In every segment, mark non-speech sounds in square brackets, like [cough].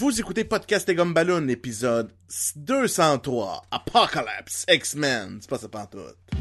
Vous écoutez Podcast et Gumballoon, épisode 203, Apocalypse, X-Men. C'est pas ça pantoute.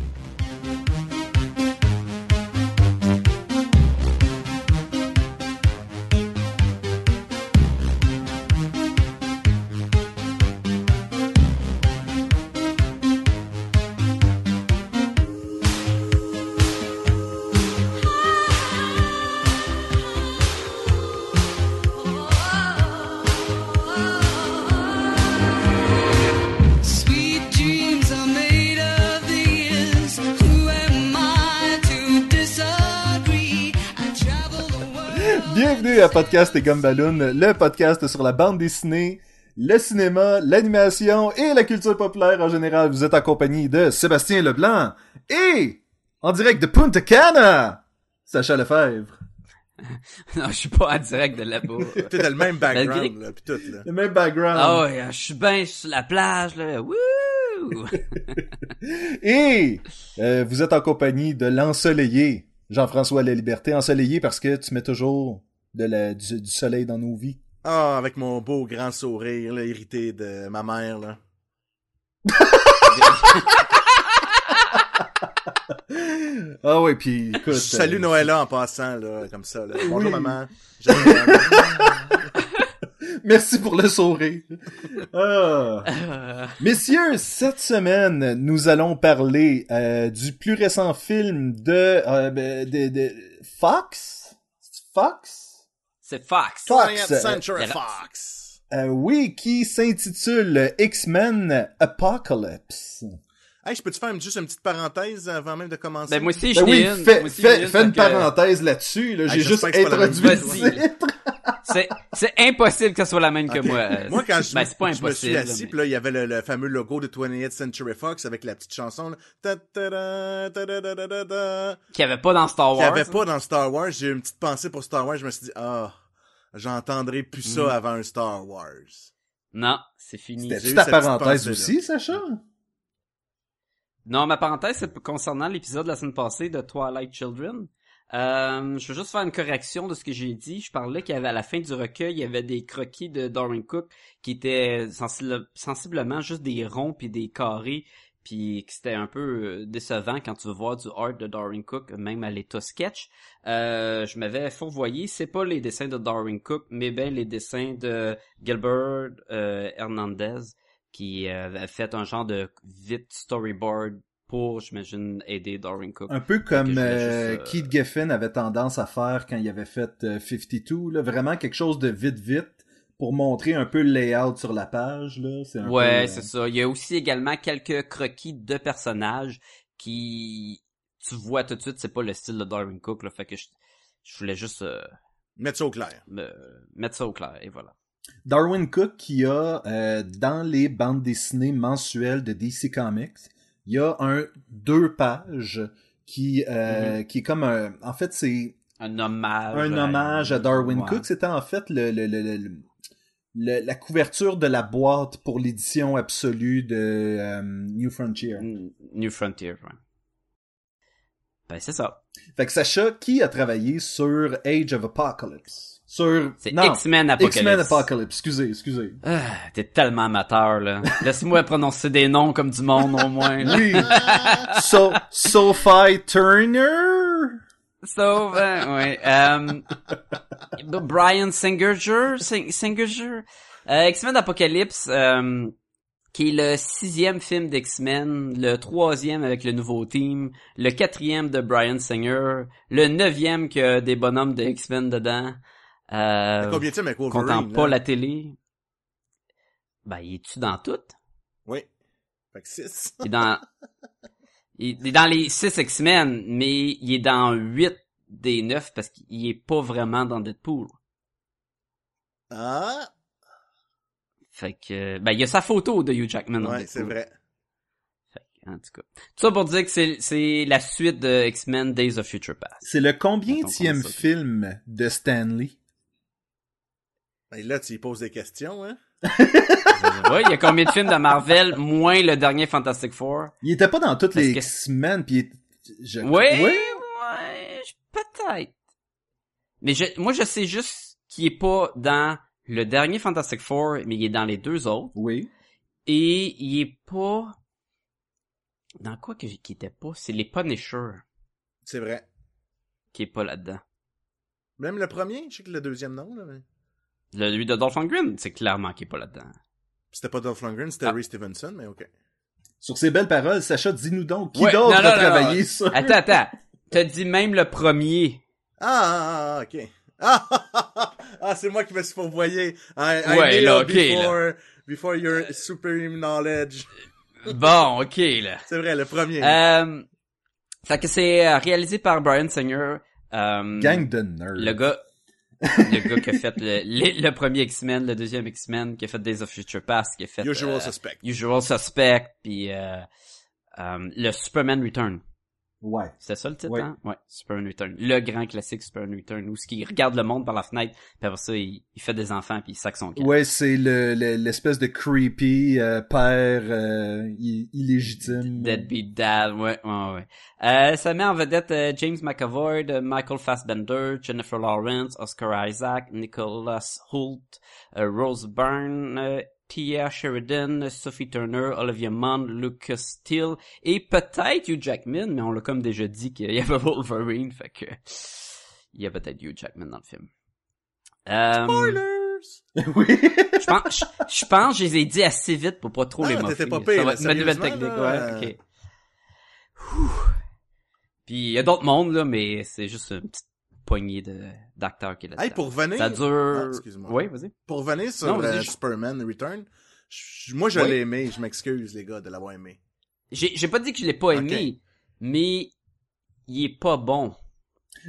Bienvenue à Podcast et Gumballoon, le podcast sur la bande dessinée, le cinéma, l'animation et la culture populaire en général. Vous êtes en compagnie de Sébastien Leblanc et en direct de Punta Cana, Sacha Lefebvre. [laughs] Non, je suis pas en direct de là-bas. [laughs] T'as le même background, là, pis tout, là. Le même background. Ah ouais, je suis bien sur la plage, là. Wouh! [laughs] Et euh, vous êtes en compagnie de l'ensoleillé, Jean-François La Liberté, ensoleillé parce que tu mets toujours de la, du, du soleil dans nos vies. Ah, avec mon beau grand sourire, là, irrité de ma mère, là. [laughs] Ah ouais, puis écoute... Salut euh, Noëlla en passant, là, comme ça, là. Bonjour maman. [laughs] Merci pour le sourire. Ah. Euh, [laughs] Messieurs, cette semaine, nous allons parler euh, du plus récent film de, euh, ben, de, de Fox? Fox? C'est Fox. Fox. 20th Century euh, Fox. Euh, oui, qui s'intitule X-Men Apocalypse. Hey, je peux-tu faire juste une petite parenthèse avant même de commencer? Ben moi aussi, Ben je oui, n'ai une. fais, aussi, fais, ai fais une que parenthèse là-dessus. Là, Ah, J'ai juste introduit chose. le titre. C'est, c'est impossible que ce soit la même que moi. Moi, quand je, ben, c'est pas je me suis impossible. assis, mais- pis là, il y avait le, le fameux logo de 20th Century Fox avec la petite chanson, là. Qu'il y avait pas dans Star Qu'il y Wars. avait pas dans Star Wars. J'ai eu une petite pensée pour Star Wars. Je me suis dit, ah, j'entendrai plus ça Mm. avant un Star Wars. Non, c'est fini. C'était ta parenthèse aussi, Sacha? Non, ma parenthèse, c'est concernant l'épisode de la semaine passée de Twilight Children. Euh, je veux juste faire une correction de ce que j'ai dit. Je parlais qu'il y avait à la fin du recueil, il y avait des croquis de Darwin Cook qui étaient sensi- sensiblement juste des ronds puis des carrés, puis que c'était un peu euh, décevant quand tu veux voir du art de Darwin Cook, même à l'état sketch. Euh, je m'avais fourvoyé, c'est pas les dessins de Darwin Cook, mais bien les dessins de Gilbert euh, Hernandez qui euh, avait fait un genre de vite storyboard pour, j'imagine, aider Darwin Cook. Un peu comme euh, juste, euh, Keith Giffen avait tendance à faire quand il avait fait euh, 52, là, vraiment quelque chose de vite vite pour montrer un peu le layout sur la page là, c'est un Ouais, peu, euh, c'est ça. Il y a aussi également quelques croquis de personnages qui, tu vois tout de suite, c'est pas le style de Darwin Cook, là. Fait que je, je voulais juste euh, Mettre ça au clair. me- mettre ça au clair, et voilà. Darwin Cook qui a euh, dans les bandes dessinées mensuelles de DC Comics, il y a un deux pages qui euh, qui est comme un en fait c'est Un hommage. un hommage à Darwin ouais. Cook, c'était en fait le, le, le, la couverture de la boîte pour l'édition absolue de euh, New Frontier. New Frontier, ouais. Ben, c'est ça. Fait que Sacha, qui a travaillé sur Age of Apocalypse? Sur... C'est X-Men Apocalypse. X-Men Apocalypse, excusez, excusez. Ah, t'es tellement amateur, là. Laisse-moi prononcer des noms comme du monde, au moins, là. Oui. so, Sophie Turner? Hein, ouais. Euh, Brian Singerger, Sing- Singerger, euh, X-Men Apocalypse, euh, qui est le sixième film d'X-Men, le troisième avec le nouveau team, le quatrième de Brian Singer, le neuvième qui a des bonhommes de X-Men dedans. Euh, Combien de avec Wolverine? pas la télé? Ben, il est-tu dans tout? Oui. Fait que 6. Il est dans, [laughs] il est dans les six X-Men, mais il est dans huit des neuf parce qu'il est pas vraiment dans Deadpool. Ah, Fait que, ben, il y a sa photo de Hugh Jackman dans ouais, c'est vrai. En tout cas. Tout ça pour dire que c'est, c'est la suite de X-Men Days of Future Past. C'est le combienième film de Stanley? Ben là, tu y poses des questions, hein? [laughs] ouais, il y a combien de films de Marvel, moins le dernier Fantastic Four? Il était pas dans toutes les que- X-Men, pis il est- je... Ouais, Ouais. ouais, je- peut-être. Mais je, moi, je sais juste qu'il est pas dans le dernier Fantastic Four, mais il est dans les deux autres. Oui. Et il est pas... Dans quoi que qui était pas? C'est les Punisher C'est vrai. qui est pas là-dedans. Même le premier, je sais que le deuxième non, là, mais... Le, lui de Dolph Lundgren, c'est clairement qui est pas là-dedans. C'était pas Dolph Lundgren, c'était Ah. Ray Stevenson, mais ok. Sur ces belles paroles, Sacha, dis-nous donc, qui Ouais, d'autre a travaillé non. sur... Attends, attends. T'as dit même le premier. Ah, ah, ah, ok. Ah, ah, [laughs] ah, ah, c'est moi qui me suis. I, I Ouais, là, ok, before, before your supreme knowledge. Bon, ok, là. C'est vrai, le premier. Euh, fait que c'est euh, réalisé par Brian Singer. Euh, Gang de nerds. Le gars, le gars qui a fait le, le, le premier X-Men, le deuxième X-Men, qui a fait Days of Future Past, qui a fait Usual euh, Suspect. Usual Suspect, puis euh, euh, le Superman Return. Ouais. C'était ça le titre, Oui. hein? Ouais, Superman Return. Le grand classique Superman Return, où ce qui regarde le monde par la fenêtre, puis après ça, il, il fait des enfants, puis il sac son camp. Ouais, c'est le, le- l'espèce de creepy euh, père euh, illégitime. Deadbeat Dad, ouais, ouais, ouais. Euh, ça met en vedette euh, James McAvoy, de Michael Fassbender, Jennifer Lawrence, Oscar Isaac, Nicholas Hoult, euh, Rose Byrne, euh, Tia Sheridan, Sophie Turner, Olivia Munn, Lucas Steele, et peut-être Hugh Jackman, mais on l'a comme déjà dit qu'il y avait [laughs] Wolverine, fait que il y a peut-être Hugh Jackman dans le film. Euh, Spoilers! [laughs] oui. je pense, je, je pense que je les ai dit assez vite pour pas trop Ah, les pas Ça va là, être ma nouvelle technique, là, ouais, ok. Ouh. Puis il y a d'autres mondes, là, mais c'est juste une petite poignée de, d'acteurs qui est là Hey, pour revenir, Ça dure... Ah, excuse-moi. oui, vas-y. pour revenir sur Non, vas-y, euh, je- Superman Return, je- moi je Oui. l'ai aimé, je m'excuse les gars de l'avoir aimé. J'ai, j'ai pas dit que je l'ai pas aimé, mais il est pas bon.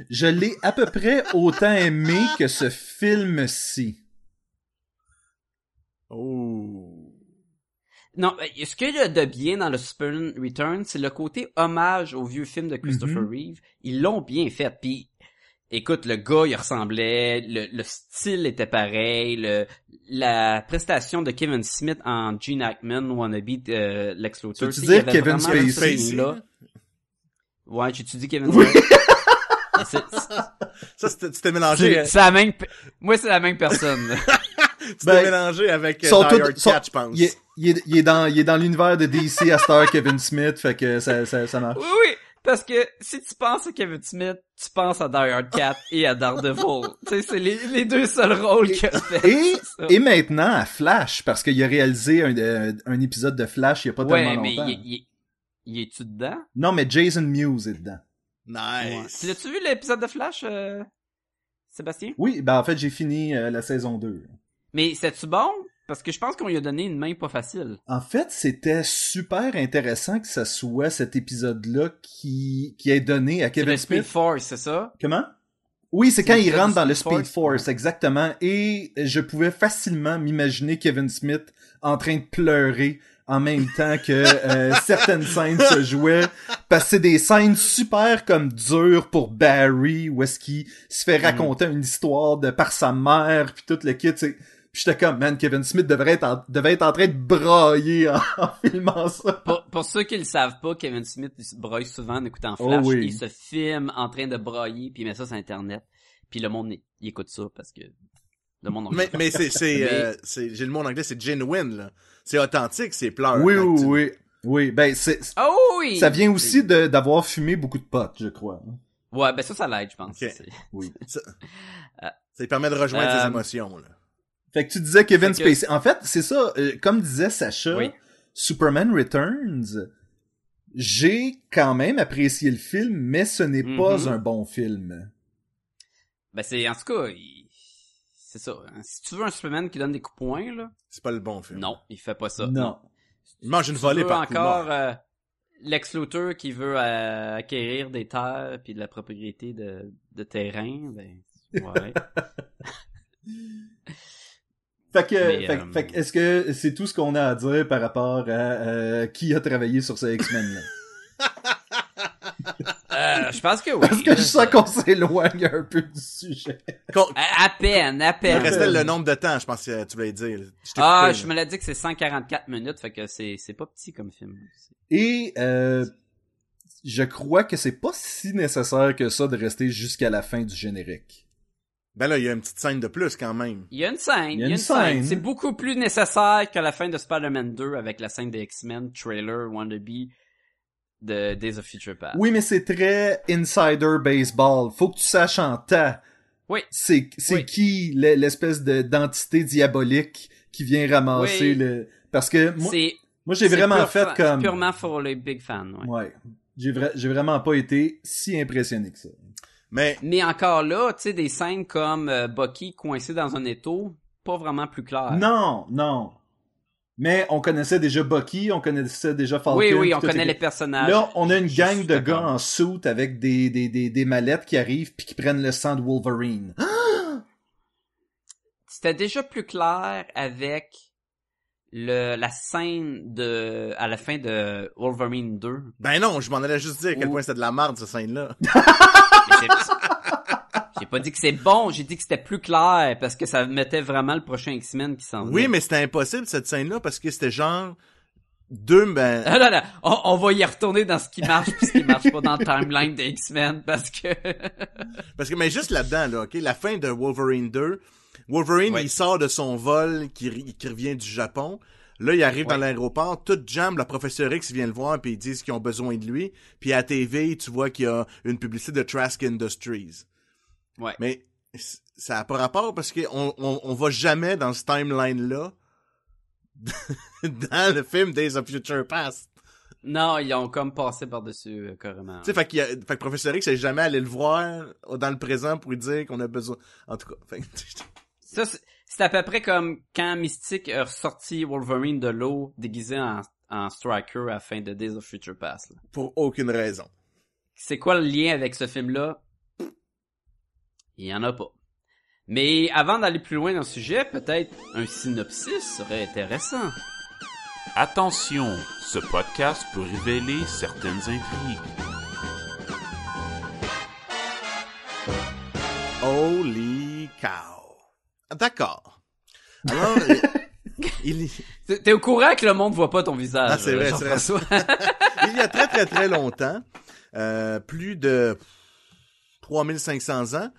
Je l'ai à peu près autant aimé que ce film-ci. Oh. Non, ce qu'il y a de bien dans le Superman Return, c'est le côté hommage au vieux film de Christopher Mhm. Reeve. Ils l'ont bien fait. Puis, écoute, le gars, il ressemblait, le, le style était pareil, le, la prestation de Kevin Smith en Gene Hackman, wannabe de Lex Luthor. Tu dire Kevin Spacey? feeling-là. Ouais, j'ai-tu dit Kevin [laughs] Oui. C'est- Ça, c'était- tu t'es mélangé, c'est euh, la même, moi c'est la même personne. là. [laughs] tu t'es Ben, mélangé avec euh, sont Die tous- Hard sont- 4, je pense. Il est, il est- il est dans, il est dans l'univers de DC à Star Kevin Smith, fait que ça, ça, ça marche. Oui, oui, parce que si tu penses à Kevin Smith, tu penses à Die Hard 4 [laughs] et à Daredevil. tu sais, c'est les, les deux seuls rôles qu'il a fait. Et, et maintenant à Flash, parce qu'il a réalisé un, euh, un épisode de Flash il y a pas ouais, tellement mais longtemps. il, il, il est-tu dedans? Non, mais Jason Mewes est dedans. Ouais. Nice. Tu L'as-tu vu l'épisode de Flash, euh, Sébastien? Oui, ben en fait j'ai fini euh, la saison 2. Mais c'est-tu bon? Parce que je pense qu'on lui a donné une main pas facile. En fait, c'était super intéressant que ça soit cet épisode-là qui, qui est donné à Kevin le Speed Smith. Force, c'est ça? Comment? Oui, c'est quand il rentre dans le Speed Speed Force. Exactement. Et je pouvais facilement m'imaginer Kevin Smith en train de pleurer en même temps que euh, [laughs] certaines scènes se jouaient. Parce que c'est des scènes super comme dures pour Barry, où est-ce qu'il se fait raconter une histoire de par sa mère, puis tout le kit. J'étais comme, man, Kevin Smith devrait être en, devait être en train de brailler en, [laughs] en filmant ça. Pour, pour ceux qui le savent pas, Kevin Smith il se broye souvent en écoutant Oh Flash. oui. Il se filme en train de brailler, puis il met ça sur Internet. Puis le monde, il écoute ça parce que le monde... en Mais, mais c'est, c'est, [laughs] Mais- euh, c'est, j'ai le mot en anglais, c'est genuine, là. C'est authentique, c'est pleurs. Oui, oui, tu- oui. Oui, ben c'est Oh oui! ça vient aussi de d'avoir fumé beaucoup de potes, je crois. Ouais, ben ça, ça l'aide, je pense. Oui. Ça, [laughs] ça lui permet de rejoindre Euh, ses émotions, là. Fait que tu disais Kevin Fait que- Spacey. En fait, c'est ça, euh, comme disait Sacha, Oui. Superman Returns, j'ai quand même apprécié le film, mais ce n'est pas Mhm. un bon film. Ben c'est, en tout cas, il- c'est ça. hein. Si tu veux un Superman qui donne des coups de poing, là, C'est pas le bon film. non, il fait pas ça. non. Il mange une volée par encore euh, Lex Luthor qui veut euh, acquérir des terres puis de la propriété de, de terrain, ben ouais. [laughs] [laughs] Fait que, Mais, fait, euh, fait que est-ce que c'est tout ce qu'on a à dire par rapport à euh, qui a travaillé sur ce X-Men là? [laughs] Euh, je pense que oui. Parce que je sens qu'on s'éloigne un peu du sujet. Con- à, à peine, à Il peine. restait le nombre de temps, je pense que tu voulais dire. Je Ah, coupé, je là. me l'ai dit que c'est 144 minutes, fait que c'est c'est pas petit comme film. Et euh, je crois que c'est pas si nécessaire que ça de rester jusqu'à la fin du générique. Ben là, il y a une petite scène de plus quand même. Il y a une scène, il y a une, scène. scène. C'est beaucoup plus nécessaire que la fin de Spider-Man 2 avec la scène des X-Men, trailer, wannabe de Days of Future Past. Oui, mais c'est très insider baseball. Faut que tu saches en temps. Oui. C'est, c'est Oui. qui l'e- l'espèce de, d'entité diabolique qui vient ramasser Oui. le... Parce que moi, C'est moi j'ai c'est vraiment pure fait fa- comme... purement pour les big fans. ouais. Ouais. J'ai, vra- j'ai vraiment pas été si impressionné que ça. Mais Mais encore là, tu sais, des scènes comme euh, Bucky coincé dans un étau, pas vraiment plus clair. Non, non. Mais on connaissait déjà Bucky, on connaissait déjà Falcon. oui, oui, on connaît les personnages. Là, on a une Je gang de gars en suit avec des, des, des, des mallettes qui arrivent puis qui prennent le sang de Wolverine. [gasps] C'était déjà plus clair avec le la scène de à la fin de Wolverine 2. ben non, je m'en allais juste dire à quel point c'était de la merde cette scène-là. [laughs] J'ai pas dit que c'est bon, j'ai dit que c'était plus clair parce que ça mettait vraiment le prochain X-Men qui s'en Oui, venait. mais c'était impossible cette scène-là parce que c'était genre deux ben Ah là là, on, on va y retourner dans ce qui marche puis ce qui marche pas dans le timeline des X-Men parce que parce que mais juste là-dedans là, OK, la fin de Wolverine 2, Wolverine Ouais. il sort de son vol qui, revient du Japon. Là, il arrive dans l'aéroport, tout jam, le professeur X vient le voir puis ils disent qu'ils ont besoin de lui. Puis à la TV, tu vois qu'il y a une publicité de Trask Industries. Ouais. Mais ça a pas rapport parce que on, va jamais dans ce timeline-là [laughs] dans le film Days of Future Past. non, ils ont comme passé par-dessus euh, carrément. Tu sais, fait, qu'il y a, fait que Professeur X est jamais allé le voir dans le présent pour lui dire qu'on a besoin. En tout cas, fait [laughs] Ça, c'est à peu près comme quand Mystique a ressorti Wolverine de l'eau déguisé en, en Striker à la fin de Days of Future Past. là. pour aucune raison. C'est quoi le lien avec ce film-là? Il y en a pas. Mais avant d'aller plus loin dans le sujet, peut-être un synopsis serait intéressant. Attention, ce podcast peut révéler certaines intrigues. Holy cow. D'accord. [laughs] Alors, il, T'es t'es au courant que le monde voit pas ton visage. Ah, c'est vrai, c'est vrai. [laughs] Il y a très très très longtemps, euh, plus de 3500 ans,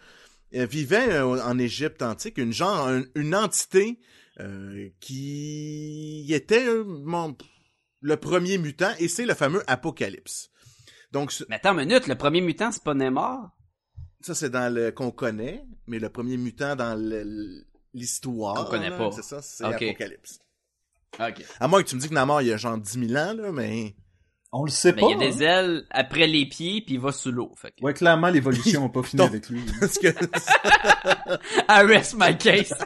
euh, vivait euh, en Égypte antique une genre un- une entité euh, qui était mon- le premier mutant et c'est le fameux Apocalypse. Donc ce- Mais attends une minute, le premier mutant, c'est pas Neymar? Ça c'est dans le qu'on connaît, mais le premier mutant dans l'histoire, Qu'on connaît là, pas. c'est ça, c'est Ok. Apocalypse. Ok. À moins que tu me dis que Namor il y a genre 10 000 ans là, mais On le sait Mais pas. il y a des hein. ailes après les pieds puis il va sous l'eau. Que... Ouais, clairement, l'évolution [laughs] n'a pas fini Donc- avec lui. parce que [laughs] I rest my case. [laughs]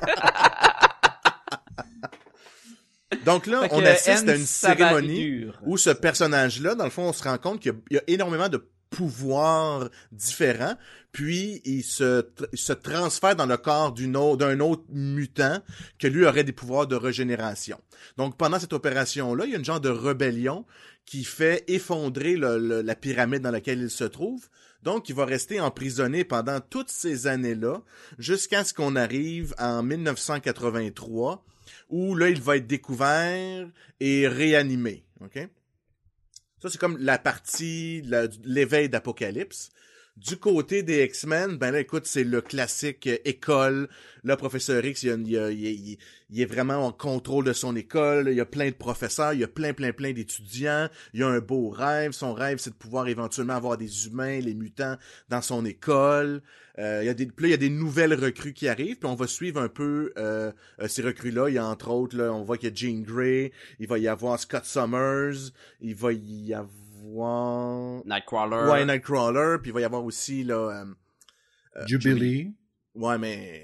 donc là Fait on assiste à une cérémonie où ce personnage-là, dans le fond, on se rend compte qu'il y, a énormément de pouvoirs différents, puis il se, se transfère dans le corps d'une autre- d'un autre mutant que lui aurait des pouvoirs de régénération. Donc pendant cette opération-là, il y a une genre de rébellion qui fait effondrer le- la pyramide dans laquelle il se trouve. Donc, il va rester emprisonné pendant toutes ces années-là, jusqu'à ce qu'on arrive en 1983, où là, il va être découvert et réanimé. OK? Ça, c'est comme la partie, la- l'éveil d'Apocalypse. Du côté des X-Men, ben là, écoute, c'est le classique euh, école. Là, Professeur X, il, est vraiment en contrôle de son école. Il y a plein de professeurs, il y a plein, plein, plein d'étudiants. Il a un beau rêve. Son rêve, c'est de pouvoir éventuellement avoir des humains, les mutants, dans son école. Euh, il y a des, il y a des nouvelles recrues qui arrivent, puis on va suivre un peu euh, ces recrues-là. Il y a entre autres, on voit qu'il y a Jean Grey, il va y avoir Scott Summers, il va y avoir... Nightcrawler. Ouais, Nightcrawler, puis il va y avoir aussi, là... euh, Jubilee. ouais, mais...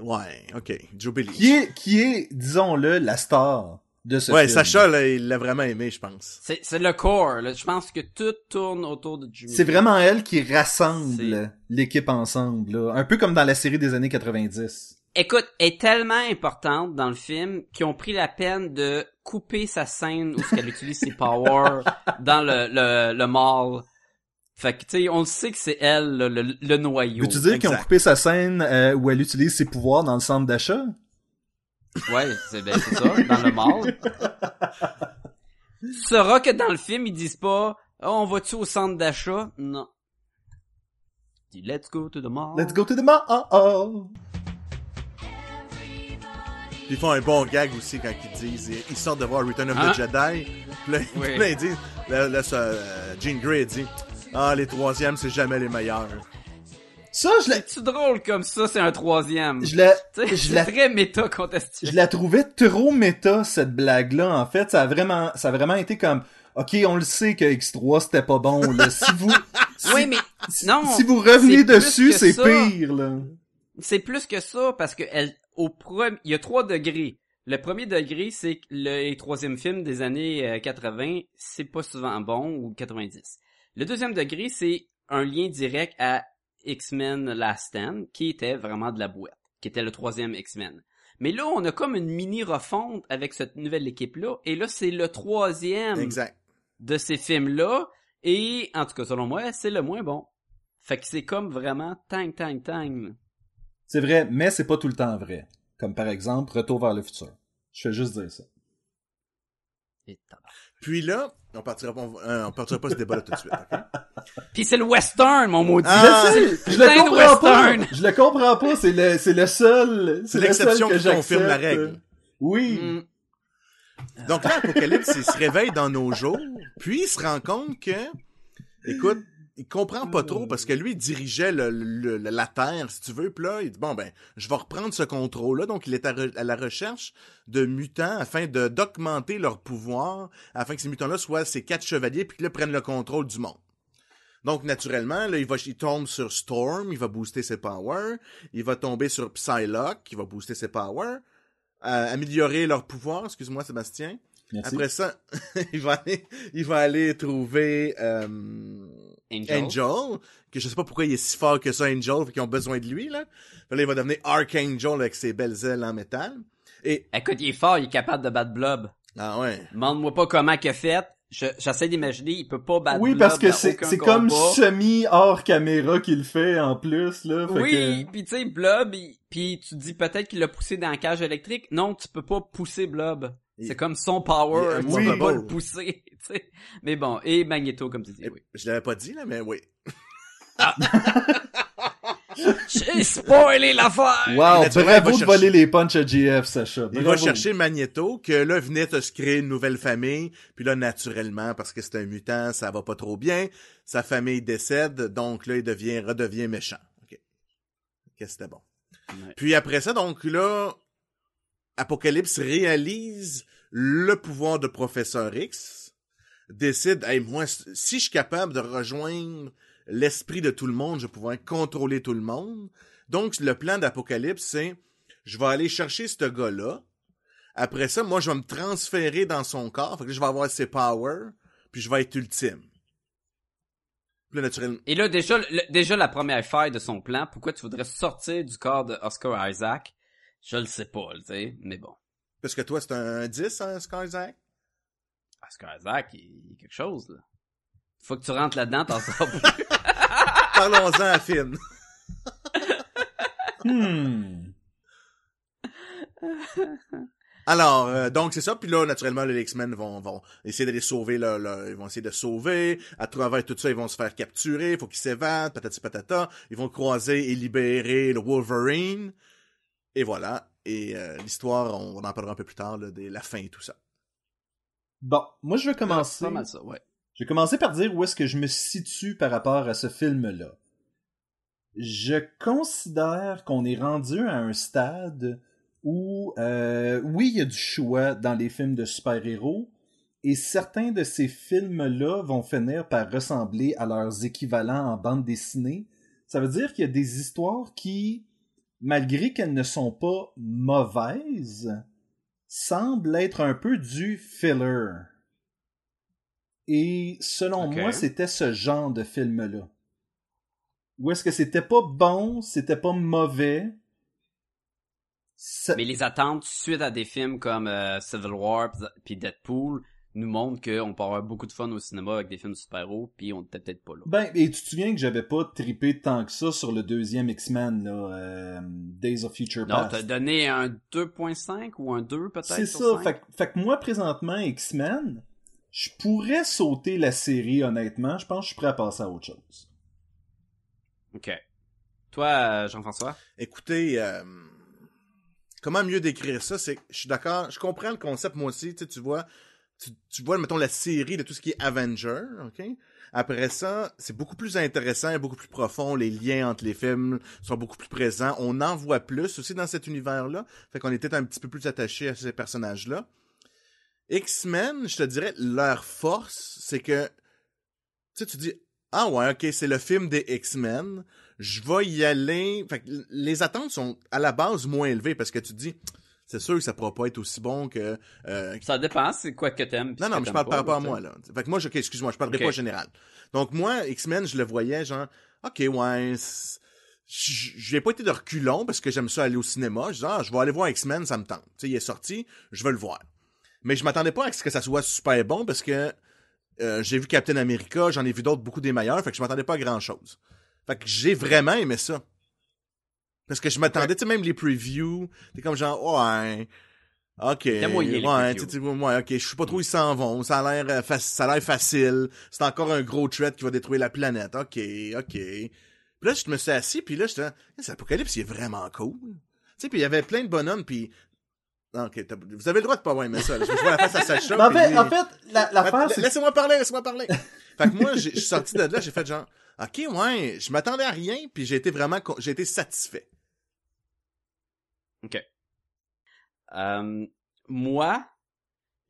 Ouais, ok, Jubilee. Qui est, qui est, disons-le, la star de ce ouais, film? Sacha, là, il l'a vraiment aimé, je pense. C'est, c'est le core. Là. Je pense que tout tourne autour de Jimmy. C'est vraiment elle qui rassemble l'équipe ensemble, là. Un peu comme dans la série des années 90. Écoute, elle est tellement importante dans le film qu'ils ont pris la peine de couper sa scène où elle utilise ses powers [laughs] dans le, le, le mall. Fait que, tu sais, on le sait que c'est elle, le, le, le noyau. Veux-tu dire qu'ils ont coupé sa scène euh, où elle utilise ses pouvoirs dans le centre d'achat? Ouais, c'est, ben, c'est ça, dans le mall. [laughs] tu sauras que dans le film, ils disent pas, oh, on va-tu au centre d'achat? Non. Dis Let's go to the mall. Let's go to the mall! Puis ils font un bon gag aussi quand ils disent, ils sortent de voir Return of Hein? the Jedi. Puis là, Oui. puis [laughs] là, ils disent, là, là, ça, euh, Jean Grey dit, ah, les troisièmes, c'est jamais les meilleurs. Ça, je l'ai, C'est drôle comme ça, c'est un troisième? je l'ai, Tu sais, je la- très méta je la trouvais trop méta, cette blague-là, en fait. Ça a vraiment, ça a vraiment été comme, ok, on le sait que X3 c'était pas bon, là. [laughs] Si vous, si, Oui, mais non. si vous revenez dessus, c'est pire, là. C'est plus que ça parce que elle, au premier, il y a trois degrés. Le premier degré, c'est le troisième film des années euh, 80, c'est pas souvent bon ou 90. Le deuxième degré, c'est un lien direct à X-Men Last Stand, qui était vraiment de la boîte, qui était le troisième X-Men. Mais là, on a comme une mini refonte avec cette nouvelle équipe-là, et là, c'est le troisième Exact. de ces films-là, et en tout cas, selon moi, c'est le moins bon. Fait que c'est comme vraiment tang, tang, tang. C'est vrai, mais c'est pas tout le temps vrai. Comme par exemple, Retour vers le futur. Je fais juste dire ça. Et. Puis là, on partira pas, on, euh, on partira pas ce débat-là tout de suite, ok? [laughs] Pis c'est le western, mon maudit. Ah, je le comprends pas. Je le comprends pas, c'est le, c'est le seul, C'est le l'exception seul que qui confirme la règle. Oui. Mm. Donc là, Apocalypse, il se réveille dans nos jours, puis il se rend compte que, écoute, il comprend pas trop parce que lui, il dirigeait le, le- le- la Terre, si tu veux, puis là, il dit, bon, ben, je vais reprendre ce contrôle-là. Donc, il est à, re- à la recherche de mutants afin de d'augmenter leur pouvoir, afin que ces mutants-là soient ces quatre chevaliers, puis que là, prennent le contrôle du monde. Donc, naturellement, là, il, va, il tombe sur Storm, il va booster ses powers. Il va tomber sur Psylocke, qui va booster ses powers. euh, améliorer leur pouvoir, excuse-moi Sébastien. Merci. Après ça, [laughs] il va aller, il va aller trouver euh, Angel. Angel, que je sais pas pourquoi il est si fort que ça, Angel, fait qu'ils ont besoin de lui, là. Là, il va devenir Archangel avec ses belles ailes en métal. Et, Écoute, il est fort, il est capable de battre Blob. ah ouais. Demande-moi pas comment a fait. Je- J'essaie d'imaginer, il peut pas battre Oui, Blob parce que c'est, comme semi hors caméra qu'il fait en plus, là. Fait Oui, que- puis tu sais, Blob, il- puis tu dis peut-être qu'il l'a poussé dans la cage électrique. Non, tu peux pas pousser Blob. C'est comme son power, tu peux pas le pousser, [laughs] tu sais. Mais bon, et Magneto, comme tu dis, oui. Je l'avais pas dit, là, mais oui. [laughs] J'ai spoilé l'affaire! Wow, bravo de chercher- voler les punchs à GF, Sacha. Il va chercher Magneto, que là, venait de se créer une nouvelle famille. Puis là, naturellement, parce que c'est un mutant, ça va pas trop bien. Sa famille décède, donc là, il devient, redevient méchant. OK. Ok, c'était bon. Ouais. Puis après ça, donc là, Apocalypse réalise le pouvoir de Professeur X, décide, hey, moi, si je suis capable de rejoindre l'esprit de tout le monde, je vais pouvoir contrôler tout le monde. Donc, le plan d'Apocalypse, c'est, je vais aller chercher ce gars-là. Après ça, moi, je vais me transférer dans son corps. Fait je vais avoir ses powers, puis je vais être ultime. Là, naturellement, Et là, déjà, déjà la première faille de son plan, pourquoi tu voudrais sortir du corps de Oscar Isaac? Je le sais pas, tu sais, mais bon. parce que toi, c'est un 10, hein, Skyzack? Oscar Isaac, il il y a quelque chose, là. Faut que tu rentres là-dedans, t'en sors [laughs] plus. Parlons-en à Finn. [laughs] Hmm. Alors, euh, donc c'est ça. Puis là, naturellement, les X-Men vont, vont essayer d'aller sauver, leur- leur- ils vont essayer de sauver. À travers tout ça, ils vont se faire capturer. Il faut qu'ils s'évadent, patati patata. Ils vont croiser et libérer le Wolverine. Et voilà. Et euh, l'histoire, on, on en parlera un peu plus tard, là, de la fin et tout ça. Bon, moi je vais commencer. pas mal ça, ouais. Je vais commencer par dire où est-ce que je me situe par rapport à ce film-là. Je considère qu'on est rendu à un stade où, euh, oui, il y a du choix dans les films de super-héros, et certains de ces films-là vont finir par ressembler à leurs équivalents en bande dessinée. Ça veut dire qu'il y a des histoires qui, malgré qu'elles ne sont pas mauvaises, semblent être un peu du filler. Et selon moi, c'était ce genre de film-là. Où est-ce que c'était pas bon, c'était pas mauvais. Ça- Mais les attentes suite à des films comme euh, Civil War puis Deadpool nous montrent qu'on peut avoir beaucoup de fun au cinéma avec des films de super-héros, puis on était peut-être pas là. Ben, et tu te souviens que j'avais pas trippé tant que ça sur le deuxième X-Men, là, euh, Days of Future Non, Past. t'as donné un 2.5 ou un 2 peut-être C'est ça. Fait, que- fait que moi, présentement, X-Men, je pourrais sauter la série, honnêtement. Je pense que je suis prêt à passer à autre chose. Ok. Toi, euh, Jean-François? Écoutez, euh, comment mieux décrire ça? C'est, que je suis d'accord, je comprends le concept moi aussi. Tu sais, tu vois, tu, vois, mettons la série de tout ce qui est Avenger, ok? Après ça, c'est beaucoup plus intéressant et beaucoup plus profond. Les liens entre les films sont beaucoup plus présents. On en voit plus aussi dans cet univers-là. Fait qu'on peut-être un petit peu plus attaché à ces personnages-là. X-Men, je te dirais, leur force, c'est que, tu sais, tu dis, ah ouais, ok, c'est le film des X-Men. Je vais y aller. Fait que les attentes sont à la base moins élevées parce que tu dis, c'est sûr que ça pourra pas être aussi bon que. euh, Ça dépend, c'est quoi que t'aimes. non, non, mais je parle par rapport à moi, là. Fait que moi, je, ok, excuse-moi, je parlerai Ok. pas général. Donc, moi, X-Men, je le voyais, genre, ok, ouais, j'ai pas été de reculon parce que j'aime ça aller au cinéma. Je dis, ah, je vais aller voir X-Men, ça me tente. Tu sais, il est sorti, je vais le voir. Mais je m'attendais pas à ce que ça soit super bon parce que euh, j'ai vu Captain America, j'en ai vu d'autres beaucoup des meilleurs, fait que je m'attendais pas à grand chose. Fait que j'ai vraiment aimé ça. Parce que je m'attendais, tu sais, même les previews, t'es comme genre, ouais, ok, moyen, ouais, tu sais, ouais, ok, je sais pas trop où ils s'en vont, ça a l'air, euh, ça a l'air facile, c'est encore un gros threat qui va détruire la planète, ok, ok. Puis là, je me suis assis, puis là, j'étais, cet apocalypse, il est vraiment cool. Tu sais, puis il y avait plein de bonhommes, puis ok, vous avez le droit de pas avoir aimé ça. Je vois la face à Sacha. [laughs] Mais en fait, lui- en fait, la- c'est Laissez-moi parler, laissez-moi parler. fait que moi, j'ai- je suis sorti de là, j'ai fait genre, ok, ouais, je m'attendais à rien, puis j'ai été vraiment, con- j'ai été satisfait. Euh, moi,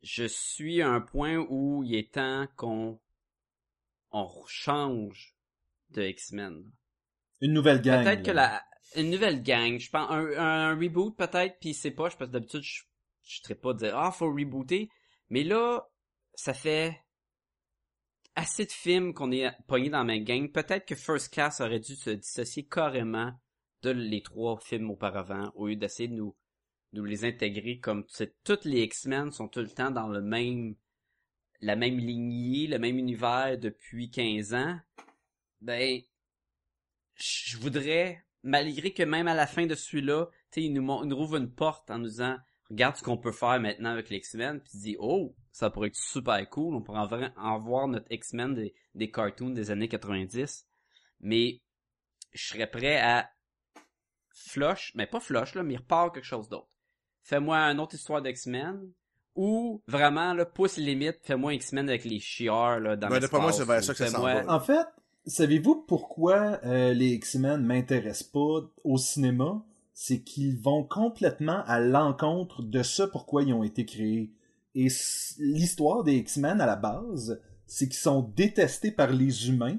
je suis à un point où il est temps qu'on on change de X-Men. une nouvelle gang. Peut-être que la une nouvelle gang, je pense un, un, un reboot peut-être, puis c'est pas, parce que d'habitude je je serais pas de dire ah faut rebooter, mais là ça fait assez de films qu'on est pogné dans la même gang. Peut-être que First Class aurait dû se dissocier carrément de les trois films auparavant au lieu d'essayer de nous nous les intégrer comme toutes les X-Men sont tout le temps dans le même la même lignée, le même univers depuis 15 ans. Ben je voudrais, malgré que même à la fin de celui-là, tu il nous, il nous ouvre une porte en nous disant, regarde ce qu'on peut faire maintenant avec les X-Men, puis dit, oh, ça pourrait être super cool, on pourrait en, en voir notre X-Men des, des cartoons des années 90, mais je serais prêt à flush, mais pas flush, là, mais repart quelque chose d'autre. Fais-moi une autre histoire d'X-Men, ou vraiment, là, pousse limite, fais-moi X-Men avec les chiards, là, dans moi, l'espace, c'est vers ça que ça s'en fais-moi- va. En fait, savez-vous pourquoi euh, les X-Men m'intéressent pas au cinéma? C'est qu'ils vont complètement à l'encontre de ce pourquoi ils ont été créés. Et l'histoire des X-Men à la base, c'est qu'ils sont détestés par les humains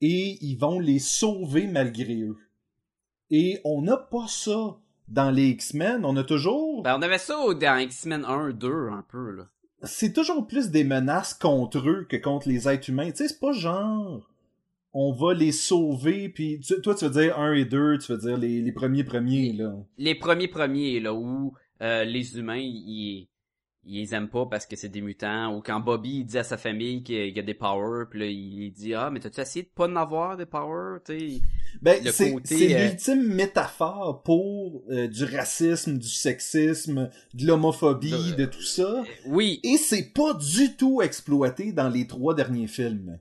et ils vont les sauver malgré eux. Et on n'a pas ça dans les X-Men. On a toujours Ben, on avait ça dans X-Men 1, 2, un peu, là. c'est toujours plus des menaces contre eux que contre les êtres humains. Tu sais, c'est pas genre on va les sauver puis tu- toi tu veux dire un et deux, tu veux dire les, les premiers premiers là. les premiers premiers là où euh, les humains ils ils les aiment pas parce que c'est des mutants ou quand Bobby il dit à sa famille qu'il y a des powers puis là il dit ah mais t'as-tu essayé de pas en avoir des powers Ben c'est euh, l'ultime métaphore pour euh, du racisme, du sexisme, de l'homophobie, De- de tout ça. oui Et c'est pas du tout exploité dans les trois derniers films.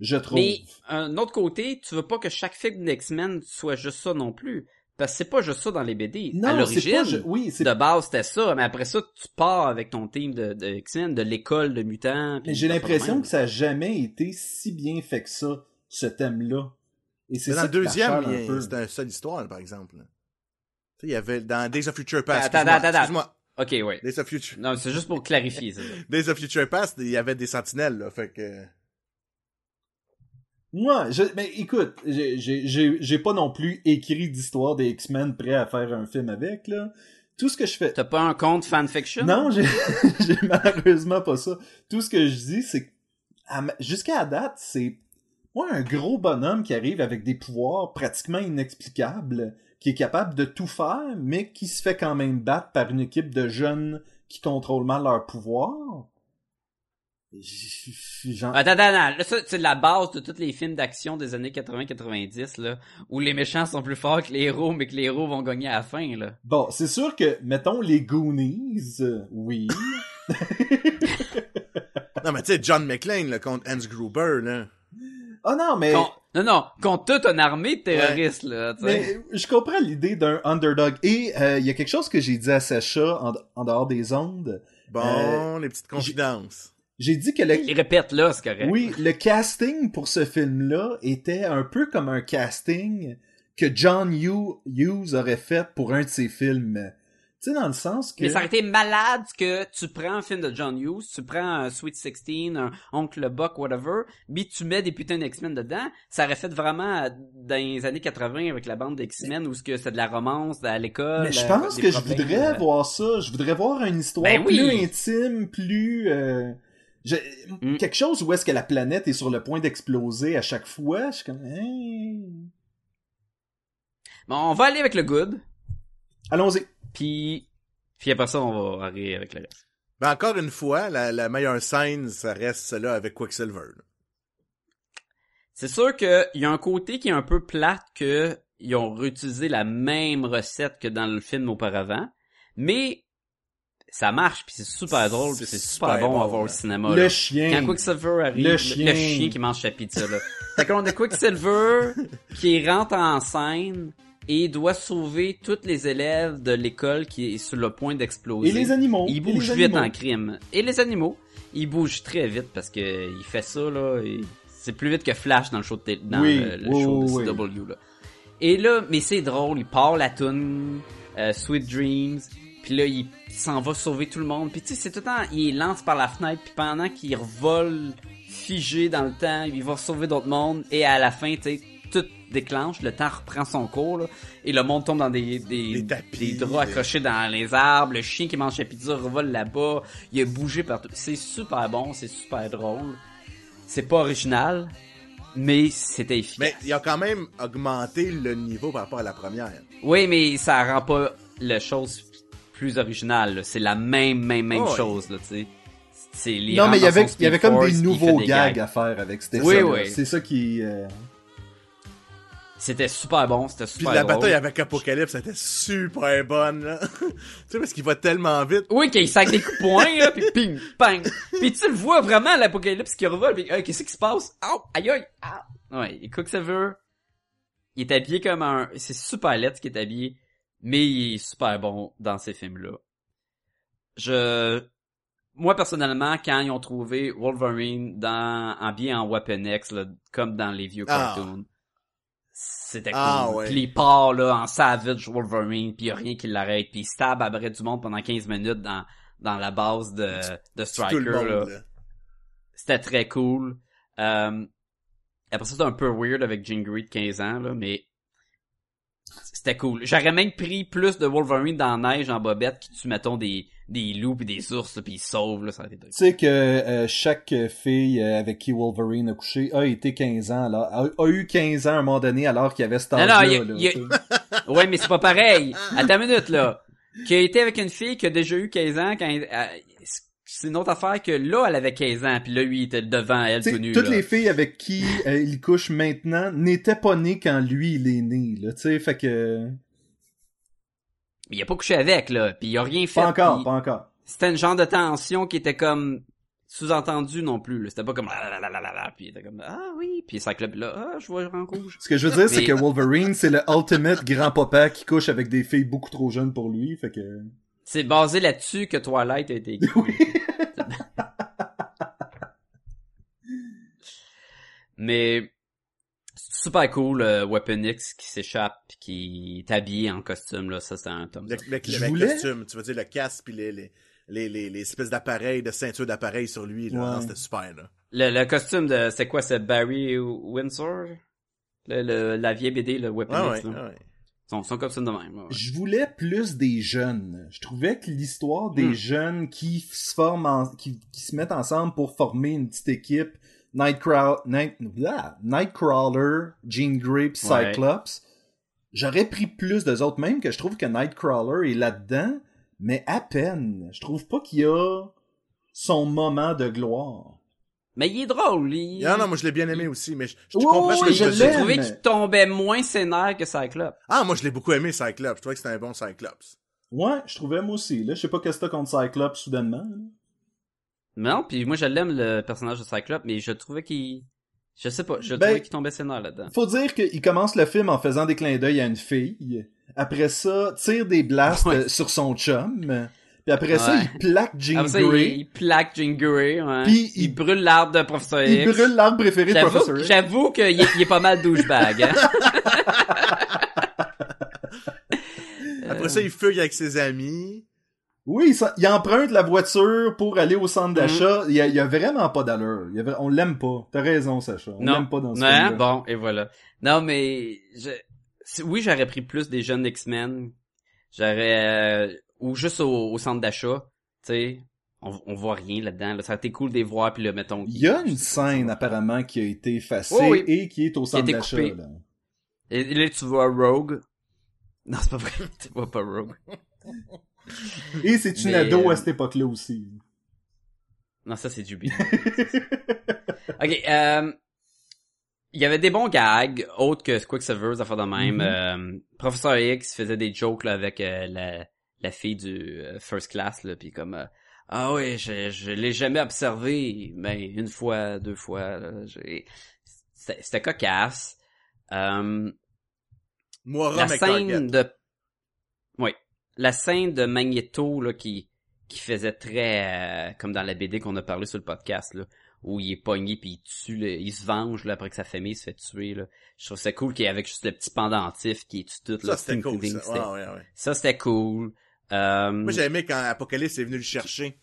Je trouve. mais un autre côté tu veux pas que chaque film d'X-Men soit juste ça non plus parce que c'est pas juste ça dans les BD à non, c'est l'origine je- oui, c'est de base c'était ça mais après ça tu pars avec ton team de, de X-Men de l'école de mutants puis Mais j'ai l'impression que ça a jamais été si bien fait que ça, ce thème-là. Et c'est Mais dans ça le deuxième, c'était une seule histoire, par exemple. là. Tu sais, il y avait dans Days of Future Past. Attends, excuse-moi, attends, attends. excuse-moi. ok ouais Days of Future, non c'est juste pour clarifier ça [laughs] Days of Future Past, il y avait des sentinelles, là, fait que... Moi, je, mais écoute, j'ai- pas non plus écrit d'histoire des X-Men prêt à faire un film avec, là. Tout ce que je fais... T'as pas un compte fanfiction? Non, j'ai [laughs] malheureusement pas ça. Tout ce que je dis, c'est jusqu'à la date, c'est moi un gros bonhomme qui arrive avec des pouvoirs pratiquement inexplicables, qui est capable de tout faire, mais qui se fait quand même battre par une équipe de jeunes qui contrôlent mal leurs pouvoirs. J'en- Attends, attends, attends. Là, ça, c'est la base de tous les films d'action des années 80-90, là, où les méchants sont plus forts que les héros, mais que les héros vont gagner à la fin, là. Bon, c'est sûr que, mettons, les Goonies, euh, oui. [laughs] Non, mais tu sais, John McClane, là, contre Hans Gruber, là. Ah non, mais... Con- Non, non, contre toute une armée de terroristes, là, tu sais. Mais je comprends l'idée d'un underdog. Et euh, il y a quelque chose que j'ai dit à Sacha en, en dehors des ondes. Bon, Euh, les petites confidences. J'ai dit que le, Il répète là, c'est correct. oui, le casting pour ce film-là était un peu comme un casting que John Hugh- Hughes aurait fait pour un de ses films. Tu sais, dans le sens que... Mais ça aurait été malade que tu prends un film de John Hughes, tu prends un Sweet 16, un Oncle Buck, whatever, puis tu mets des putains d'X-Men dedans, ça aurait fait vraiment euh, dans les années 80 avec la bande d'X-Men où c'est de la romance à l'école. Mais je euh, pense que je voudrais euh, voir ça. Je voudrais voir une histoire Ben oui. plus intime, plus... euh, je- Mm. Quelque chose où est-ce que la planète est sur le point d'exploser à chaque fois. Je suis comme... Hey. Bon, on va aller avec le good, Allons-y. puis puis après ça on va aller avec le reste. Ben, encore une fois, la, la meilleure scène, ça reste celle-là avec Quicksilver. C'est sûr qu'il y a un côté qui est un peu plate que ils ont réutilisé la même recette que dans le film auparavant, mais ça marche puis c'est super drôle puis c'est super, bon à voir au cinéma. Le là. chien. Quand Quicksilver arrive, Le le chien. chien, qui mange sa pizza là. fait qu'on a Quicksilver [laughs] qui rentre en scène et doit sauver tous les élèves de l'école qui est sur le point d'exploser. Et les animaux. Il bouge vite animaux. en crime. Et les animaux, il bouge très vite parce que il fait ça là. et C'est plus vite que Flash dans le show de dans Oui, le, le oui, show oui, de CW là. Et là, mais c'est drôle, il part la tune euh, Sweet Dreams, puis là il s'en va sauver tout le monde. Puis tu sais, c'est tout le temps, il lance par la fenêtre, puis pendant qu'il revole figé dans le temps, il va sauver d'autres mondes, et à la fin, tu sais, tout déclenche, le temps reprend son cours, là, et le monde tombe dans des, des, Des tapis, des draps accrochés dans les arbres, le chien qui mange sa pizza revole là-bas, il a bougé partout. C'est super bon, c'est super drôle. C'est pas original, mais c'était efficace. Mais il a quand même augmenté le niveau par rapport à la première. Oui, mais ça rend pas la chose plus originale. là. C'est la même, même, même Oh, chose, là, tu sais. C'est les Non, mais il y avait, il y avait comme des il nouveaux des gags à faire avec c'était Oui, ça, oui. C'est ça qui... euh, C'était super bon, c'était Puis super la drôle. bataille avec Apocalypse, c'était super bonne, là. [laughs] tu sais, parce qu'il va tellement vite. Oui, qu'il sac des coups de poing, là, pis ping, bang. Pis tu le vois vraiment, l'apocalypse qui revole, pis hey, qu'est-ce qui se passe? Aïe, aïe, aïe, ah. Ouais, et Quicksilver, il est habillé comme un... C'est super laid ce qu'il est habillé, mais il est super bon dans ces films-là. Je... Moi, personnellement, quand ils ont trouvé Wolverine dans, habillé en Weapon X, là, comme dans les vieux Ah. cartoons, c'était cool. Ah, ouais. Puis il part, là, en Savage Wolverine, puis y a rien qui l'arrête, puis il stab à du monde pendant 15 minutes dans, dans la base de, de Striker, là. là. C'était très cool. Euh, après ça, c'était un peu weird avec Gingery de 15 ans, là, mais c'était cool. J'aurais même pris plus de Wolverine dans la neige en bobette qui tue, mettons, des, des loups pis des ours, là, pis ils sauvent, là, ça été Tu sais que euh, chaque fille euh, avec qui Wolverine a couché a été 15 ans, alors, a, a eu 15 ans à un moment donné alors qu'il y avait cet non, y a- là, y a- tu sais. [laughs] Ouais, mais c'est pas pareil. Attends une minute, là. Qui a été avec une fille qui a déjà eu 15 ans quand elle- elle- c'est une autre affaire que là, elle avait 15 ans, puis là, lui, il était devant elle, tout nu, toutes là. les filles avec qui euh, il couche maintenant n'étaient pas nées quand lui il est né, là, tu sais, fait que... Mais il a pas couché avec, là, puis il a rien fait. Pas encore, pas encore. C'était une genre de tension qui était comme sous-entendu non plus, là. C'était pas comme la la la la la la, puis il était comme ah oui, puis Cyclope là, ah je vois en rouge. Ce que je veux dire, c'est que Wolverine, c'est le ultimate grand-papa qui couche avec des filles beaucoup trop jeunes pour lui, fait que... C'est basé là-dessus que Twilight a été écrit. Oui. [laughs] Mais c'est super cool, euh, Weapon X qui s'échappe pis qui est habillé en costume, là. Ça, c'est un tome. Le, le, le voulais- costume, tu veux dire le casque puis les, les, les, les, les espèces d'appareils, de ceinture d'appareils sur lui, là. Ouais. C'était super, là. Le, le costume de, c'est quoi, c'est Barry Windsor? Le, le- la vieille BD, le Weapon Ah ouais, X, là. ah ouais. Son, son costume de même, ouais. Je voulais plus des jeunes. Je trouvais que l'histoire des Hmm. jeunes qui se forment, en- qui, qui se mettent ensemble pour former une petite équipe, Nightcraw- Night, Nightcrawler, Jean Grey, Ouais. Cyclops, j'aurais pris plus d'eux autres, même que je trouve que Nightcrawler est là-dedans, mais à peine. Je trouve pas qu'il y a son moment de gloire. Mais il est drôle, il... Ah non, moi je l'ai bien aimé aussi, mais je, comprends ce que je. J'ai trouvé mais- qu'il tombait moins scénaire que Cyclope. Ah, moi je l'ai beaucoup aimé, Cyclops. Je trouvais que c'était un bon Cyclops. Ouais, je trouvais moi aussi. Là, je sais pas qu'est-ce que t'as contre Cyclops soudainement. Non, puis moi je l'aime le personnage de Cyclope, mais je trouvais qu'il Je sais pas, je Ben, trouvais qu'il tombait sénère là-dedans. Faut dire qu'il commence le film en faisant des clins d'œil à une fille. Après ça, tire des blasts Ouais. sur son chum. Puis après ça, il plaque Jean Après ça, il, Grey. il plaque Jean Grey, ouais. Puis il, il- brûle l'arbre de Professeur X. Il brûle l'arbre préféré de Professor X. j'avoue qu'il est, il est pas mal douchebag, hein. [laughs] Après ça, il fugue avec ses amis. Oui, ça- il emprunte la voiture pour aller au centre Mhm. d'achat. Il, y a, il a vraiment pas d'allure. Il a on l'aime pas. T'as raison, Sacha. On l'aime pas dans ce non, film-là. bon, et voilà. Non, mais je... oui, j'aurais pris plus des jeunes X-Men. J'aurais euh, ou juste au, au centre d'achat, tu sais. On, on voit rien là-dedans. Là. Ça aurait été cool de les voir, puis là, mettons... Il y a une scène apparemment qui a été effacée oui. et qui est au centre d'achat. là. Et là, tu vois Rogue. Non, c'est pas vrai. [laughs] tu vois pas Rogue. Et c'est une Mais, ado euh, à cette époque-là aussi. Non, ça, c'est Juby. [laughs] ok, euh... Il y avait des bons gags, autres que Quicksilver, affaires de même. Mhm. Euh, Professeur X faisait des jokes là, avec euh, la, la fille du euh, First Class, là, puis comme... euh, ah oui, je, je l'ai jamais observé, mais une fois, deux fois. C'était cocasse. Euh, Moira la scène de oui la scène de Magneto là qui qui faisait très euh, comme dans la BD qu'on a parlé sur le podcast là où il est pogné puis il tue il se venge là, après que sa famille se fait tuer là je trouve ça cool qu'il y ait avec juste le petit pendentif qui tue tout là Ça, c'était cool, Ding, ça. c'était- Ouais, ouais, ouais. ça c'était cool euh, Moi, j'ai aimé quand Apocalypse est venu le chercher.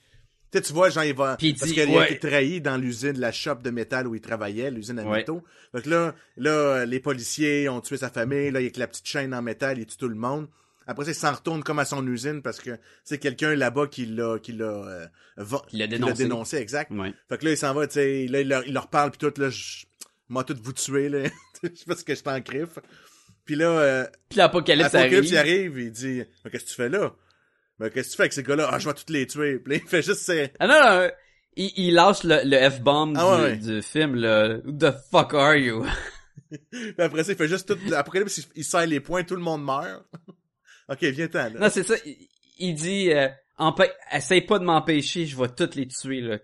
Tu sais, tu vois, genre, il va... Puis il parce qu'il a ouais. été trahi dans l'usine, la shop de métal où il travaillait, l'usine à Ouais. métaux. Donc là, là, les policiers ont tué sa famille, là, il y a que la petite chaîne en métal, il tue tout le monde. Après ça, il s'en retourne comme à son usine parce que c'est quelqu'un là-bas qui l'a, qui l'a, euh, va- Il l'a qui dénoncé. dénoncé, exact. ouais. Fait que là, il s'en va, tu sais, là, il leur, il leur parle pis tout, là, je, moi, tout vous tuer, là. [laughs] je sais pas ce que je t'en criffe. Puis là, euh, puis l'apocalypse Apocalypse, arrive il arrive, il dit, qu'est-ce que tu fais là? Mais qu'est-ce que tu fais avec ces gars-là? Ah, je vais toutes les tuer. Puis là, il fait juste, c'est, ah non non il, il lâche le, le F-bomb Ah du, ouais. du film là Who the fuck are you? [laughs] Puis après ça, il fait juste tout. Apocalypse, il, il serre les poings, tout le monde meurt. [laughs] ok, viens-ten. Non, là. c'est ça. Il, il dit, euh, essaye pas de m'empêcher, je vais toutes les tuer, là.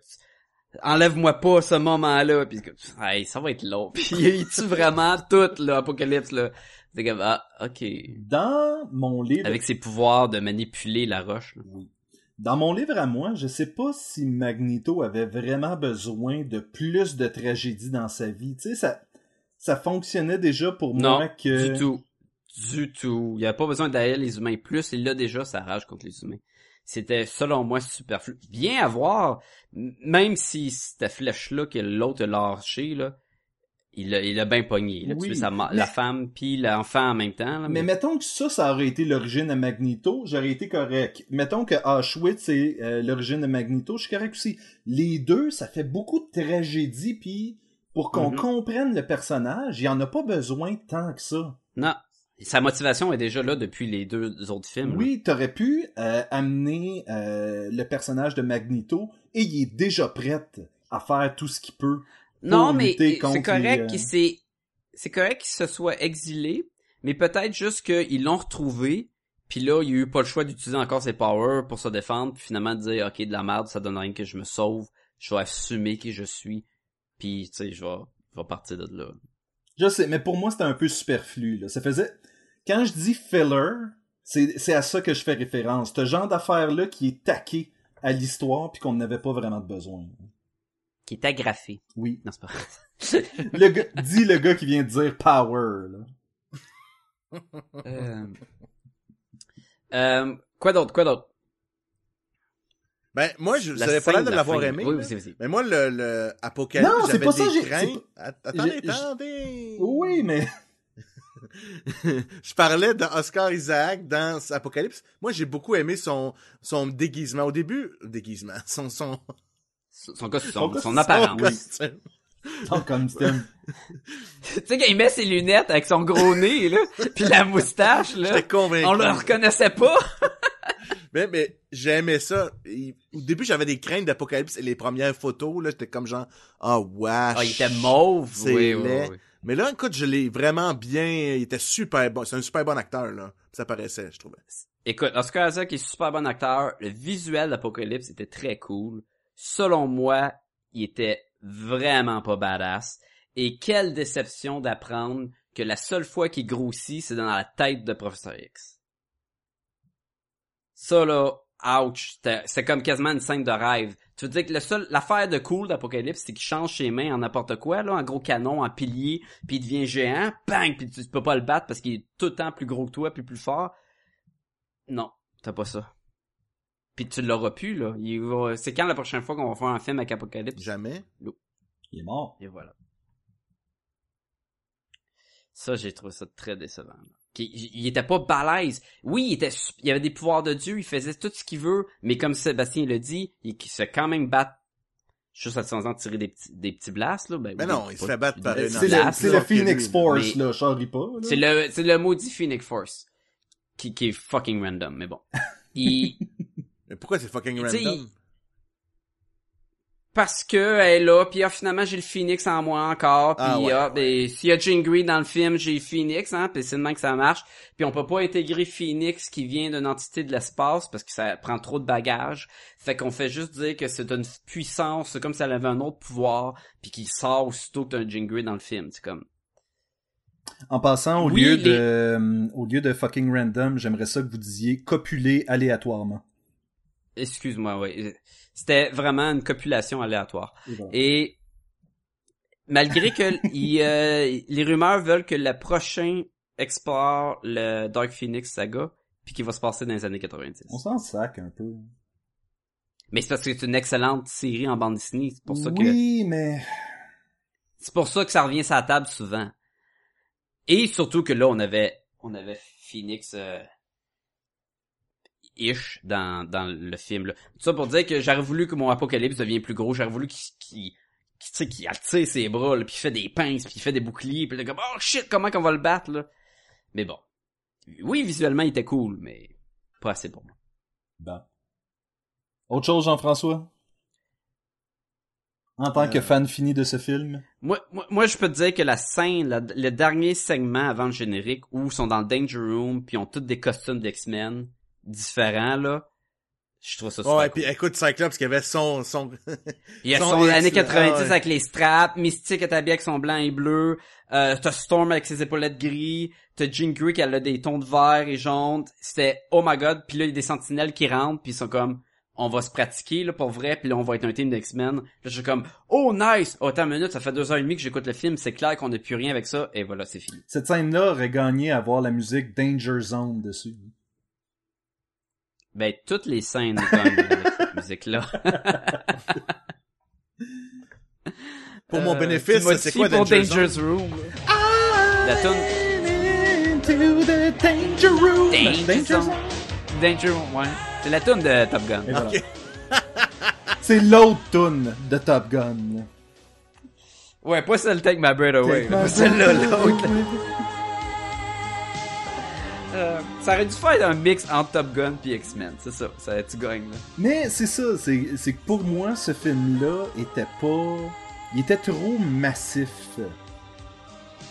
Enlève-moi pas ce moment-là. Puis, hey, ça va être long. [laughs] Puis, il tue vraiment tout, là, Apocalypse, là. C'est comme, ah, ok. Dans mon livre, Avec ses pouvoirs de manipuler la roche, là. dans mon livre à moi, je sais pas si Magneto avait vraiment besoin de plus de tragédie dans sa vie. Tu sais, ça, ça fonctionnait déjà pour Non, moi que. du tout. Du tout. Il y a pas besoin d'aller les humains plus. Il a déjà sa rage contre les humains. C'était, selon moi, superflu. Bien à voir, même si cette flèche-là que l'autre a lâché, là, il a, il a bien pogné. Il a Oui, tué sa ma- mais- la femme puis l'enfant en même temps. là, Mais mettons que ça, ça aurait été l'origine de Magneto, j'aurais été correct. Mettons que Auschwitz c'est euh, l'origine de Magneto, je suis correct aussi. Les deux, ça fait beaucoup de tragédie, puis pour qu'on Mhm. comprenne le personnage, il y en a pas besoin tant que ça. Non. Sa motivation est déjà là depuis les deux autres films. Oui, t'aurais pu euh, amener euh, le personnage de Magneto et il est déjà prêt à faire tout ce qu'il peut. Non, mais c'est correct les, euh, qu'il s'est, c'est correct qu'il se soit exilé, mais peut-être juste qu'ils l'ont retrouvé, puis là, il a eu pas le choix d'utiliser encore ses powers pour se défendre, puis finalement de dire, ok, de la merde, ça donne rien que je me sauve, je vais assumer qui je suis, puis tu sais, je vais, je vais partir de là. Je sais, mais pour moi, c'était un peu superflu. Là. Ça faisait... Quand je dis filler, c'est c'est à ça que je fais référence. Ce genre d'affaire-là qui est taqué à l'histoire puis qu'on n'avait pas vraiment de besoin. Qui est agrafé. Oui. Non, c'est pas vrai. Le gars, dis le gars qui vient de dire power. Là. Euh... euh, quoi d'autre, quoi d'autre? Ben, moi, je La savais pas l'air de la l'avoir aimé. Oui, vas-y, vas-y. Mais moi, le, le Apocalypse, Non, c'est j'avais pas ça, des j'ai- craintes. Attendez, attendez. Oui, mais je parlais d'Oscar Isaac dans Apocalypse. Moi, j'ai beaucoup aimé son, son déguisement. Au début, déguisement, son, son, Son, son, costume, Son son, son apparence. costume. [laughs] tu sais, quand il met ses lunettes avec son gros nez, là, [laughs] puis la moustache, là, J'étais convaincu. on le reconnaissait pas. [laughs] Mais, mais j'aimais ça. Il- au début, j'avais des craintes d'Apocalypse et les premières photos, là, j'étais comme genre, ah, wesh. Ah, il était mauve. C'est oui, oui. Mais là, écoute, je l'ai vraiment bien, il était super bon. C'est un super bon acteur, là. Ça paraissait, je trouvais. Écoute, Oscar Isaac est super bon acteur. Le visuel d'Apocalypse était très cool. Selon moi, il était vraiment pas badass. Et quelle déception d'apprendre que la seule fois qu'il grossit, c'est dans la tête de Professeur X. Ça là, ouch, c'est comme quasiment une scène de rêve. Tu veux dire que le seul, l'affaire de cool d'Apocalypse, c'est qu'il change ses mains en n'importe quoi, là, en gros canon, en pilier, puis il devient géant, bang, puis tu peux pas le battre parce qu'il est tout le temps plus gros que toi, puis plus fort. Non, t'as pas ça. Puis tu l'auras plus, là. Il va- C'est quand la prochaine fois qu'on va faire un film avec Apocalypse? Jamais. Il est mort. Et voilà. Ça, j'ai trouvé ça très décevant. Il, il était pas balèze. Oui, il était, il avait des pouvoirs de Dieu, il faisait tout ce qu'il veut, mais comme Sébastien le dit, il, il se fait quand même battre juste à temps en tirer des petits, des petits blasts, là. Ben, Mais oui, non, il se pas- fait battre par C'est le, Phoenix lui, Force, là, charrie pas. là. C'est le, c'est le maudit Phoenix Force. Qui, qui est fucking random, mais bon. [laughs] Il, Mais pourquoi c'est fucking random? parce que elle est là, puis ah, finalement j'ai le Phoenix en moi encore, puis Ah ouais, ah, ben, s'il y a Jean Grey dans le film, j'ai le Phoenix, hein, puis c'est de même que ça marche. Puis on peut pas intégrer Phoenix qui vient d'une entité de l'espace parce que ça prend trop de bagages. Fait qu'on fait juste dire que c'est une puissance, c'est comme si elle avait un autre pouvoir, puis qui sort aussitôt que t'as un Jean Grey dans le film. C'est comme En passant, au Oui, lieu les- de, euh, au lieu de fucking random, j'aimerais ça que vous disiez copuler aléatoirement. Excuse-moi, ouais. C'était vraiment une copulation aléatoire. Et malgré que [laughs] il, euh, les rumeurs veulent que le prochain explore le Dark Phoenix saga, puis qu'il va se passer dans les années 90. On s'en sac un peu. Mais c'est parce que c'est une excellente série en bande dessinée. C'est pour ça que oui, mais c'est pour ça que ça revient sur la table souvent. Et surtout que là on avait on avait Phoenix euh, ish dans dans le film là. Tout ça pour dire que j'aurais voulu que mon apocalypse devienne plus gros, j'aurais voulu qu'il qu'il qu'il tu sais, qu'il attire ses bras là, puis il fait des pinces, puis il fait des boucliers, puis là comme oh shit, comment qu'on va le battre là? Mais bon. Oui, visuellement il était cool, mais pas assez pour moi. bon. Autre chose, Jean-François? En tant que Euh. fan fini de ce film? Moi, moi, moi, je peux te dire que la scène, la- le dernier segment avant le générique, où ils sont dans le Danger Room, puis ils ont tous des costumes d'X-Men différents, là, je trouve ça super Ouais, cool. puis écoute, Cyclops qui avait son, son, [laughs] Il y a son son là, 90 ah ouais. avec les straps, Mystique est habillé avec son blanc et bleu, euh, t'as Storm avec ses épaulettes gris, t'as Jean Grey qui a des tons de vert et jaune, c'était oh my god, puis là il y a des sentinelles qui rentrent, puis ils sont comme on va se pratiquer là pour vrai, puis là on va être un team d'X-Men. Là je suis comme oh nice, oh attends une minute, ça fait deux heures et demie que j'écoute le film, c'est clair qu'on n'a plus rien avec ça, et voilà c'est fini. Cette scène-là aurait gagné à avoir la musique Danger Zone dessus. Ben toutes les scènes gagnent avec cette [laughs] musique là. pour mon bénéfice, Euh, c'est quoi pour Danger Zone? Room? La tune Into the danger room. Danger Danger Zone. Zone. Danger Room, ouais. C'est la tune de Top Gun. Et voilà. Ok. [laughs] C'est l'autre tune de Top Gun. Ouais, pas celle Take My Breath Away. Pas celle-là, l'autre. Ça aurait dû faire un mix entre Top Gun puis X-Men, c'est ça. Ça tu gagnes, là? Mais c'est ça, c'est que pour moi, ce film-là était pas... Il était trop massif.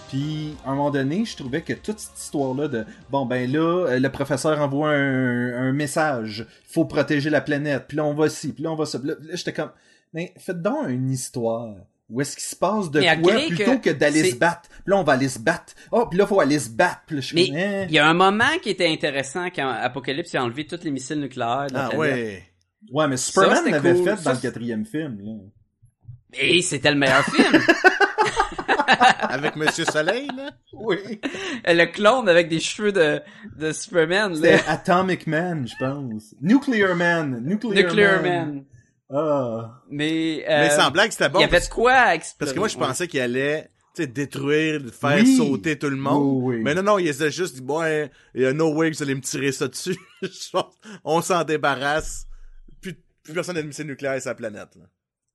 Puis, à un moment donné, je trouvais que toute cette histoire-là de... Bon, ben là, euh, le professeur envoie un, un message. Faut protéger la planète. Puis là, on va ci. Puis là, on va ça. Là, là, j'étais comme... Mais faites donc une histoire. Où est-ce qu'il se passe de Mais quoi plutôt que, que d'aller se battre? Puis là, on va aller se battre. Oh, puis là, faut aller se battre. Puis là, je Mais eh. il y a un moment qui était intéressant quand Apocalypse a enlevé tous les missiles nucléaires de Ah ouais. Ouais, mais Superman l'avait cool. fait Ça, dans le quatrième film. Là. Et c'était le meilleur film. [laughs] Avec Monsieur Soleil, là? Oui. le clone avec des cheveux de, de Superman, C'était là. Atomic Man, je pense. Nuclear Man. Nuclear, Nuclear Man. Man. Ah. Mais, Mais euh, sans blague, c'était bon. il y avait de quoi à explorer. parce que moi, je Ouais. pensais qu'il allait, tu sais, détruire, faire Oui. sauter tout le monde. Oui, oui. Mais non, non, il s'est juste dit, bon, hein, il y a no way que vous allez me tirer ça dessus. [laughs] On s'en débarrasse. Plus, plus personne n'a de missile nucléaire sur la planète, là.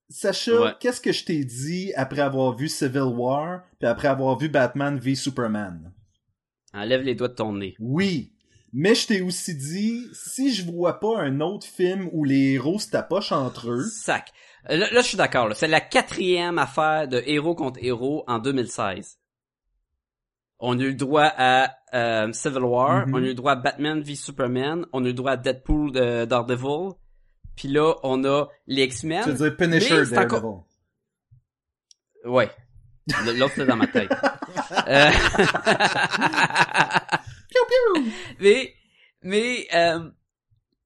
Sacha, Ouais. qu'est-ce que je t'ai dit après avoir vu Civil War puis après avoir vu Batman v Superman? Enlève les doigts de ton nez. Oui. Mais je t'ai aussi dit, si je vois pas un autre film où les héros se tapochent entre eux, Sac. Euh, Là, là, je suis d'accord. là. C'est la quatrième affaire de héros contre héros en 2016. On a eu le droit à euh, Civil War, Mhm. on a eu le droit à Batman v Superman, on a eu le droit à Deadpool de Daredevil, puis là, on a les tu X-Men. veux dire Punisher c'est encore- Daredevil. Ouais. L'autre, c'était dans ma tête. [laughs] Euh, [laughs] [laughs] mais, mais, euh,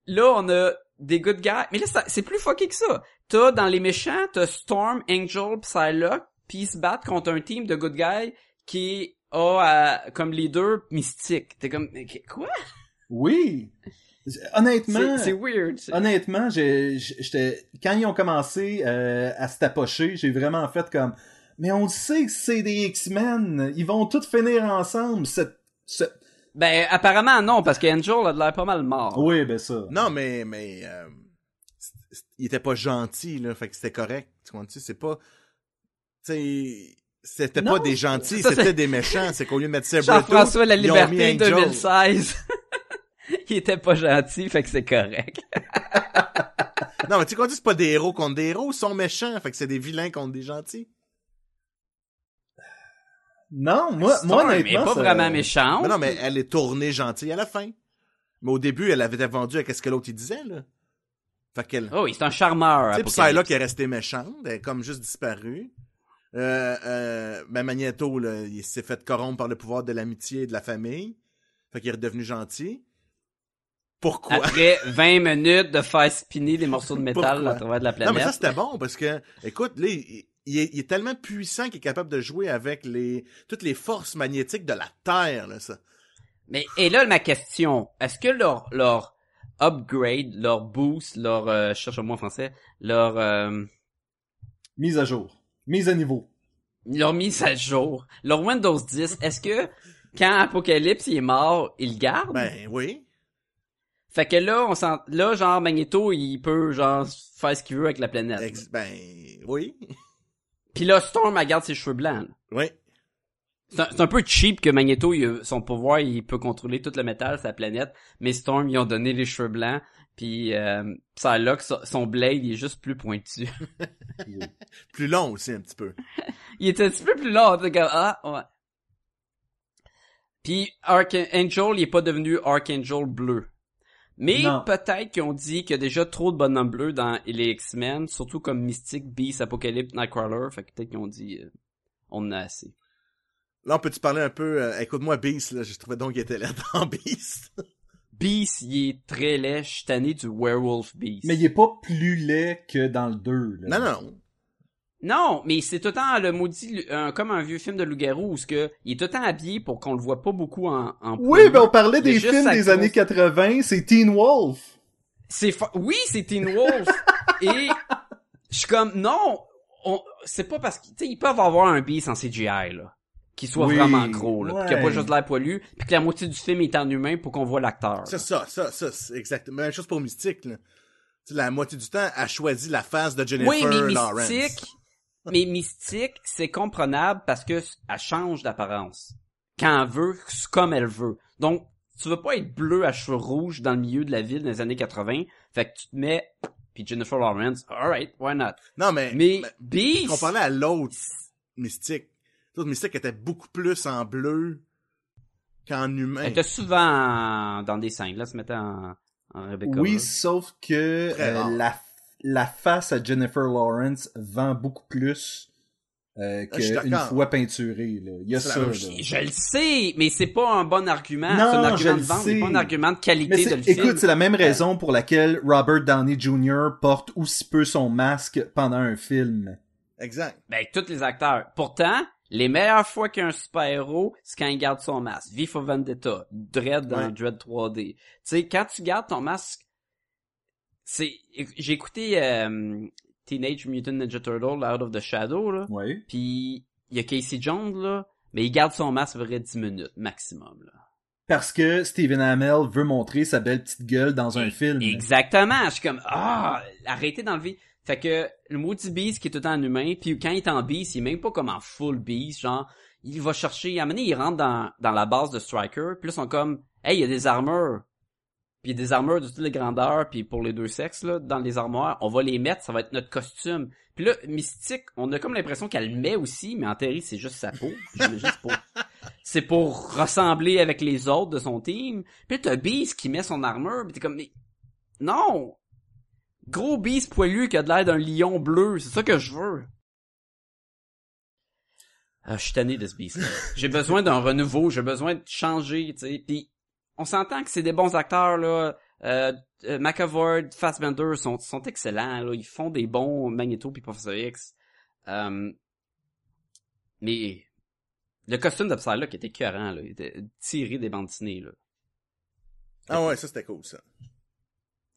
là, on a des good guys. Mais là, c'est plus fucké que ça. T'as, dans les méchants, t'as Storm, Angel, Psylocke, puis ils se battent contre un team de good guys qui a euh, comme leader Mystique. T'es comme, quoi? Oui. Honnêtement, C'est weird. honnêtement, j'étais quand ils ont commencé euh, à se tapocher, j'ai vraiment fait comme mais on sait que c'est des X-Men, ils vont tous finir ensemble. Cette, ce- Ben, apparemment, non, parce qu'Angel a de l'air pas mal mort. Oui, ben ça. Non, mais, mais, euh, il était pas gentil, là, fait que c'était correct. Tu comprends-tu? C'est pas, tu sais, c'était pas des gentils, c'était des méchants. C'est qu'au lieu de mettre Sabretooth, Jean-François La Liberté Angel. 2016. [laughs] il était pas gentil, fait que c'est correct. [laughs] Non, mais tu comprends, c'est pas des héros contre des héros, ils sont méchants, fait que c'est des vilains contre des gentils. Non, moi, Storm moi est honnêtement, pas ça- vraiment méchante. Mais non, mais elle est tournée gentille à la fin. Mais au début, elle avait été vendue à qu'est-ce que l'autre il disait, là. Fait qu'elle, Oh oui, c'est un charmeur. Tu sais, pis Apocalypse. Psylocke est restée méchante, elle est comme juste disparue. Euh, euh, ben Magneto, là, il s'est fait corrompre par le pouvoir de l'amitié et de la famille. Fait qu'il est redevenu gentil. Pourquoi? Après [laughs] 20 minutes de faire spinner des morceaux de métal Pourquoi? à travers de la non, planète. mais ça, c'était bon, parce que, écoute, là, il, il est, il est tellement puissant qu'il est capable de jouer avec les, toutes les forces magnétiques de la Terre, là, ça. Mais, et là, ma question, est-ce que leur, leur upgrade, leur boost, leur, euh, je cherche un mot en français, leur, euh, Mise à jour. Mise à niveau. leur mise à jour, leur Windows 10, est-ce que quand Apocalypse il est mort, il le garde? Ben, oui. Fait que là, on sent, là, genre, Magneto, il peut, genre, faire ce qu'il veut avec la planète. Ex- ben, oui. Puis là, Storm, elle garde ses cheveux blancs. là. Oui. C'est un, peu cheap que Magneto, il son pouvoir, il peut contrôler tout le métal, sa planète, mais Storm, ils ont donné les cheveux blancs, puis euh, Psylocke, son- son blade, il est juste plus pointu. [laughs] Plus long aussi, un petit peu. [laughs] il était un petit peu plus long, t'es comme, ah, ouais. Puis Archangel, il est pas devenu Archangel bleu. Mais peut-être qu'ils ont dit qu'il y a déjà trop de bonhommes bleus dans les X-Men, surtout comme Mystique, Beast, Apocalypse, Nightcrawler, fait que peut-être qu'ils ont dit, euh, on en a assez. Là, on peut-tu parler un peu, euh, écoute-moi, Beast, là, je trouvais donc qu'il était là [laughs] dans Beast. Beast, il est très laid, je suis tanné du Werewolf Beast. Mais il est pas plus laid que dans le 2. Là. Non, non, non. Mais c'est tout le temps le maudit, comme un vieux film de loup-garou où ce que, il est tout le temps habillé pour qu'on le voit pas beaucoup en, en Oui, mais on parlait des films des cause- années 80, c'est Teen Wolf. C'est fa- oui, c'est Teen Wolf. [laughs] et je suis comme non, on... c'est pas parce qu'ils tu sais, ils peuvent avoir un beast en CGI là, qui soit Oui, vraiment gros là, puis qu'il y a pas ouais. juste de l'air poilu, puis que la moitié du film est en humain pour qu'on voit l'acteur. C'est ça, ça, ça, c'est exactement. Même chose pour Mystique, là. Tu sais, la moitié du temps, elle choisit la face de Jennifer Oui, mais Lawrence. Mystique, [laughs] mais Mystique, c'est comprenable parce que elle change d'apparence. Quand elle veut, c'est comme elle veut. Donc, tu veux pas être bleu à cheveux rouges dans le milieu de la ville dans les années 80, fait que tu te mets, puis Jennifer Lawrence, alright, why not? Non, mais, Mais mais Beast, comparé à l'autre Mystique, l'autre Mystique était beaucoup plus en bleu qu'en humain. elle était souvent en- dans des scènes, là, se mettait en, en Rebecca. Oui, là. sauf que euh, la, la face à Jennifer Lawrence vend beaucoup plus euh, Ah, qu'une fois peinturée. Là. Il y a ça. là. Je le sais, mais c'est pas un bon argument. Non, c'est un je argument le de vente, sais. c'est pas un argument de qualité de le film. écoute, c'est la même raison pour laquelle Robert Downey Jr. porte aussi peu son masque pendant un film. Exact. Ben, tous les acteurs. Pourtant, les meilleures fois qu'un super-héros, c'est quand il garde son masque. V for Vendetta, Dread dans Ouais. Dread 3D. Tu sais, quand tu gardes ton masque, c'est, j'ai écouté euh, Teenage Mutant Ninja Turtle, Out of the Shadow, là. Oui. Puis, il y a Casey Jones, là, mais il garde son masque vrai 10 minutes, maximum, là. Parce que Stephen Amell veut montrer sa belle petite gueule dans un film. Exactement. Je suis comme, ah, arrêtez d'enlever. Fait que, le maudit beast qui est tout le temps en humain, puis quand il est en beast, il est même pas comme en full beast, genre, il va chercher, à un moment donné, il rentre dans, dans la base de Striker, puis là, ils sont comme, hey, il y a des armures. Puis il y a des armures de toutes les grandeurs, puis pour les deux sexes, là, dans les armoires, on va les mettre, ça va être notre costume. Puis là, Mystique, on a comme l'impression qu'elle le met aussi, mais en théorie, c'est juste sa peau. C'est pour, [laughs] c'est pour ressembler avec les autres de son team. Puis là, t'as Beast qui met son armure, puis t'es comme, mais, non! Gros Beast poilu qui a de l'air d'un lion bleu, c'est ça que je veux. Ah, je suis tanné de ce beast. [laughs] J'ai besoin d'un renouveau, j'ai besoin de changer, tu sais. Puis on s'entend que c'est des bons acteurs là. Euh, euh, McAvoy, Fassbender sont sont excellents là. Ils font des bons Magneto puis Professor X. Euh, mais le costume de Psylocke était écœurant là. Il était tiré des bandes dessinées là. Ah ouais, ça c'était cool, ça.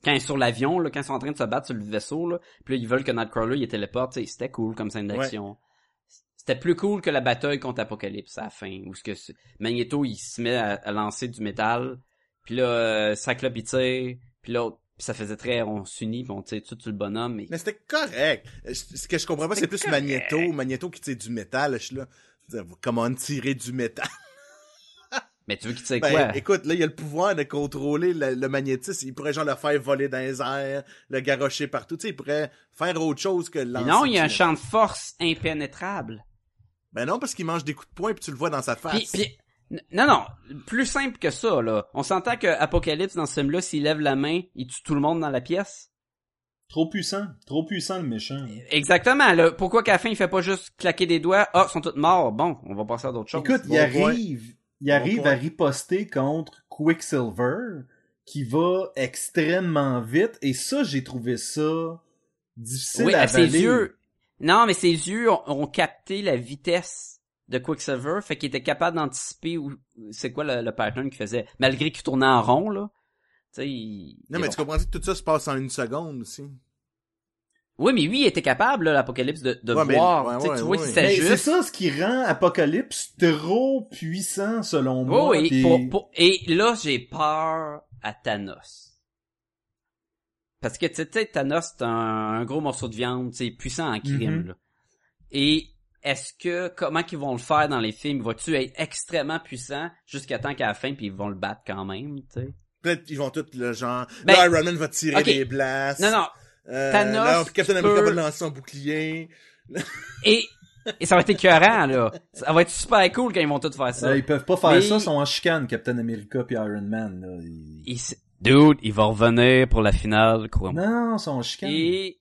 Quand ils sont sur l'avion, là, quand ils sont en train de se battre sur le vaisseau, là, puis là, ils veulent que Nightcrawler il téléporte, c'était cool comme scène d'action. C'était plus cool que la bataille contre Apocalypse à la fin, où ce que Magneto il se met à, à lancer du métal, puis là euh, Cyclope il tire, puis là puis ça faisait très on s'unit, on tire tout sur le bonhomme, mais Mais c'était correct. Euh, Ce que je comprends pas, c'est plus Magneto. Magneto qui tire du métal, je suis là. Comment tirer du métal? [laughs] mais tu veux qu'il tire Ben, quoi? écoute, là, il a le pouvoir de contrôler le, le magnétisme. Il pourrait genre le faire voler dans les airs, le garrocher partout. Tu sais, il pourrait faire autre chose que lancer. Non, il y a un champ de force impénétrable. Ben non, parce qu'il mange des coups de poing puis tu le vois dans sa face. Puis, puis- n- non, non, plus simple que ça, là. On s'entend que Apocalypse, dans ce film-là, s'il lève la main, il tue tout le monde dans la pièce. Trop puissant. Trop puissant, le méchant. Exactement, là. Pourquoi qu'à la fin, il fait pas juste claquer des doigts? Ah, ils sont tous morts. Bon, on va passer à d'autres choses. Écoute, il Bon arrive, il arrive à riposter contre Quicksilver, qui va extrêmement vite, et ça, j'ai trouvé ça difficile oui, à à ses avaler. yeux. Non, mais ses yeux ont, ont capté la vitesse de Quicksilver, fait qu'il était capable d'anticiper où, c'est quoi le, le pattern qu'il faisait. Malgré qu'il tournait en rond, là. Il... Non, il- mais tu comprends que tout ça se passe en une seconde aussi? Oui, mais lui, il était capable, là, l'Apocalypse, de, de Ouais, mais- voir. ouais, tu sais, ouais, tu vois c'est ça ce qui rend Apocalypse trop puissant, selon moi. Oui, pour- pour- et là, j'ai peur à Thanos. Parce que, tu sais, tu Thanos, c'est un, un gros morceau de viande, c'est puissant en crime, Mhm. là. Et est-ce que, comment qu'ils vont le faire dans les films? Va-tu être extrêmement puissant jusqu'à temps qu'à la fin, puis ils vont le battre quand même, tu sais? Peut-être qu'ils vont tous le genre. Ben, là, Iron Man va tirer des blasts. Non, non. Euh, Thanos, là, Captain tu America peux- va lancer son bouclier. [laughs] Et, et ça va être écœurant, là. Ça va être super cool quand ils vont tout faire ça. Euh, ils peuvent pas faire Mais- ça, ils sont en chicane, Captain America puis Iron Man. Là. Ils- Dude, il va revenir pour la finale, crois-moi. Non, ils sont en chicane. Et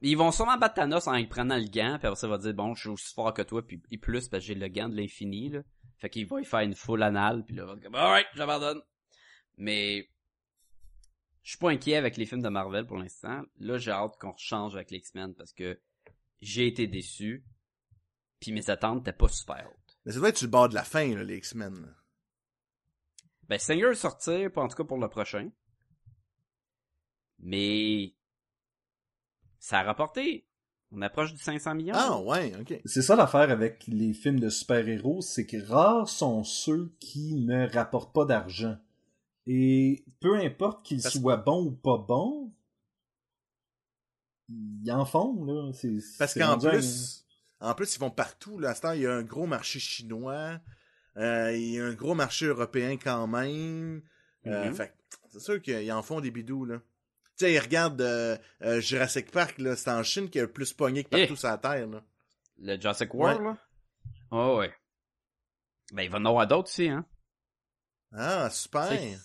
ils vont sûrement battre Thanos en y prenant le gant, puis après ça il va dire bon, je suis aussi fort que toi, puis et plus parce que j'ai le gant de l'infini là. Fait qu'il va y faire une full anale, puis là, il va être comme alright, j'abandonne. Mais je suis pas inquiet avec les films de Marvel pour l'instant. Là, j'ai hâte qu'on change avec les X-Men parce que j'ai été déçu, puis mes attentes étaient pas super hautes. Mais ça doit être sur le bord de la fin, là, les X-Men. Ben, Singer sortir, pas en tout cas pour le prochain. Mais ça a rapporté. On approche du 500 millions. Ah, ouais, ok. C'est ça l'affaire avec les films de super-héros, c'est que rares sont ceux qui ne rapportent pas d'argent. Et peu importe qu'ils Parce- soient bons ou pas bons, ils en font, là. C'est- Parce c'est qu'en un- plus, en plus, ils vont partout. Là. À ce temps, il y a un gros marché chinois. Euh, il y a un gros marché européen quand même. Euh, Mhm. c'est sûr qu'ils en font des bidous, là. Tu sais, ils regardent euh, euh, Jurassic Park, là. C'est en Chine qu'il y a le plus pogné que partout Eh. sur la Terre, là. Le Jurassic World, là? Oh, ouais. Ben, il va en avoir d'autres aussi, hein? Ah, super. [laughs]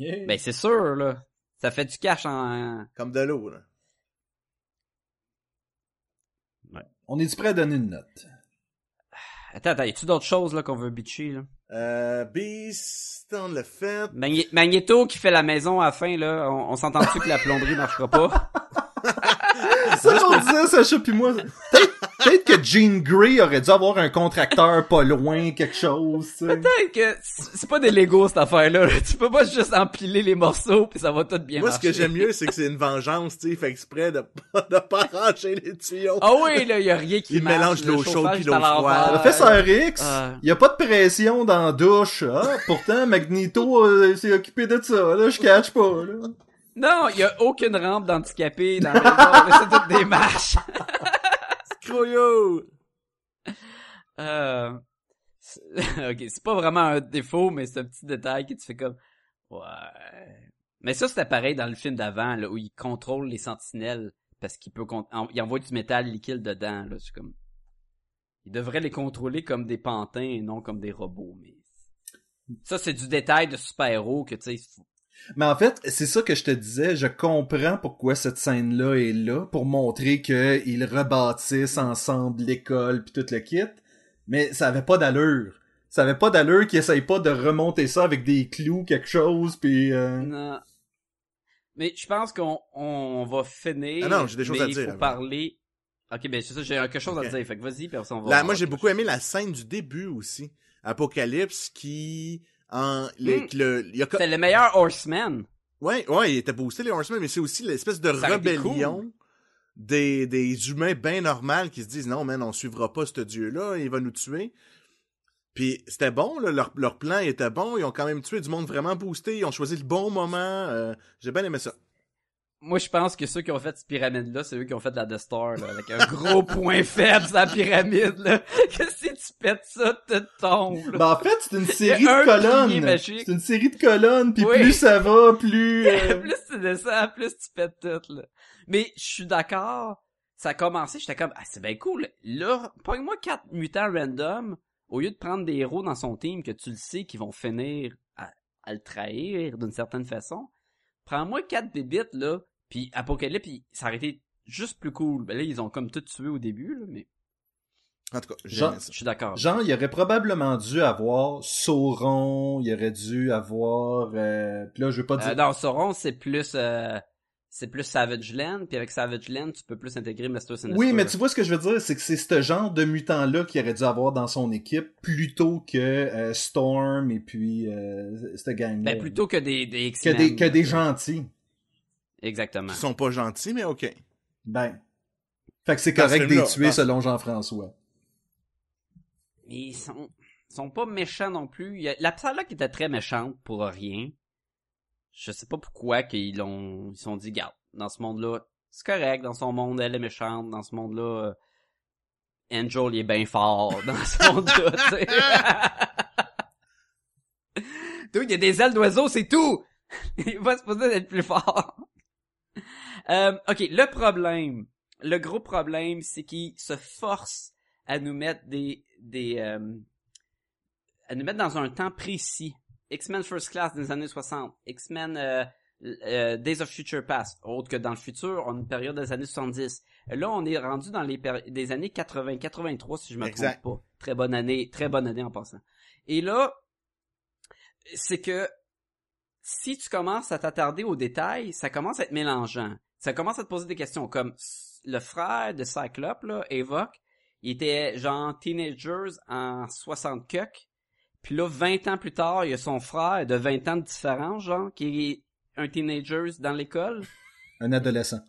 Yeah. Ben, c'est sûr, là. Ça fait du cash en... Comme de l'eau, là. On est-tu prêt à donner une note? Attends, attends, y a-tu d'autres choses, là, qu'on veut bitcher, là? Euh, Beast, on l'a fait. Magneto qui fait la maison à la fin, là, on, on s'entend-tu que la plomberie marchera pas? [laughs] Ça qu'on disait, Sacha puis moi. Peut-être que Jean Grey aurait dû avoir un contracteur pas loin, quelque chose, tu sais. Peut-être que c'est pas des Legos, cette affaire-là. là. Tu peux pas juste empiler les morceaux, puis ça va tout bien Moi, ce que j'aime mieux, c'est que c'est une vengeance, tu sais. Fait exprès de pas, de pas arracher les tuyaux. Ah oui, là, y a rien qui Il marche. mélange le l'eau chaude puis l'eau froide. l'envers. Professeur X, Ah. y a pas de pression dans la douche, ah. Pourtant, Magneto euh, s'est occupé de ça, là. Je catch pas, là. Non, y a aucune rampe d'handicapé dans la c'est toutes des marches. [laughs] Croyo! Euh... c'est- [laughs] ok, c'est pas vraiment un défaut, mais c'est un petit détail que tu fais comme... Ouais... Mais ça, c'était pareil dans le film d'avant, là, où il contrôle les sentinelles, parce qu'il peut... Il envoie du métal liquide dedans, là, c'est comme... Il devrait les contrôler comme des pantins et non comme des robots, mais... Ça, c'est du détail de super-héros que, tu sais... Mais en fait, c'est ça que je te disais, je comprends pourquoi cette scène-là est là, pour montrer qu'ils rebâtissent ensemble l'école puis tout le kit, mais ça avait pas d'allure. Ça avait pas d'allure qu'ils essayent pas de remonter ça avec des clous, quelque chose, puis... euh, Non. Mais je pense qu'on on va finir. Ah non, j'ai des choses mais à il dire faut parler. Ok, ben c'est ça, j'ai quelque chose à dire. Fait que vas-y, puis on va. Là, moi, j'ai beaucoup aimé la scène du début aussi. Apocalypse qui... En, les- Hmm. le, y a, meilleur Horseman. ouais, ouais, il était boosté, les Horsemen, mais c'est aussi l'espèce de Ça rébellion des, des humains bien normaux qui se disent, non, man, on suivra pas ce dieu-là, il va nous tuer. Puis c'était bon, là, leur, leur plan était bon, ils ont quand même tué du monde vraiment boosté, ils ont choisi le bon moment, euh, j'ai bien aimé ça. Moi, je pense que ceux qui ont fait cette pyramide-là, c'est eux qui ont fait la Death Star, là, avec un gros [laughs] point faible sur la pyramide, là. [laughs] Que si tu pètes ça, tu tombes, là. Ben, en fait, c'est une série un de colonnes. C'est une série de colonnes, puis Oui. plus ça va, plus... [laughs] euh, plus tu descends, plus tu pètes tout, là. Mais je suis d'accord. Ça a commencé, j'étais comme, ah, c'est bien cool. Là, pogne-moi quatre mutants random, au lieu de prendre des héros dans son team que tu le sais qu'ils vont finir à, à le trahir d'une certaine façon. Prends-moi quatre bébites, là, puis Apocalypse, puis ça aurait été juste plus cool. Ben là, ils ont comme tout tué au début, là, mais En tout cas, Jean- je suis d'accord. Genre, il aurait probablement dû avoir Sauron, il aurait dû avoir... Euh... Puis là, je veux pas dire... Euh, dans Sauron, c'est plus, euh, c'est plus Savage Land, puis avec Savage Land, tu peux plus intégrer Mr. Sinister. Oui, mais tu vois ce que je veux dire, c'est que c'est ce genre de mutant-là qu'il aurait dû avoir dans son équipe plutôt que euh, Storm et puis euh, cette gang-là. Ben, plutôt que des, des que des, que des gentils. Exactement. Ils sont pas gentils, mais ok. Ben. Fait que c'est correct de les tuer dans- selon Jean-François. Mais ils sont, ils sont pas méchants non plus. La Psylocke était très méchante pour rien. Je sais pas pourquoi qu'ils l'ont, ils sont dit, garde, dans ce monde-là, c'est correct, dans son monde, elle est méchante, dans ce monde-là, euh, Angel, il est bien fort, [laughs] dans ce monde-là, tu [laughs] il y a des ailes d'oiseau, c'est tout! [laughs] il va se poser d'être plus fort. Euh, ok, le problème, le gros problème, c'est qu'il se force à nous mettre des, des, euh, à nous mettre dans un temps précis. X-Men First Class des années 60, X-Men euh, euh, Days of Future Past, autre que dans le futur, on a une période des années 70. Là, on est rendu dans les péri- des années 80, 83 si je me Exact. trompe pas. Très bonne année, très bonne année en passant. Et là, c'est que si tu commences à t'attarder aux détails, ça commence à être mélangeant. Ça commence à te poser des questions comme le frère de Cyclope là, évoque, il était genre teenagers en 60 cuck. Puis là 20 ans plus tard, il y a son frère de 20 ans de différence genre qui est un teenagers dans l'école, [laughs] Un adolescent.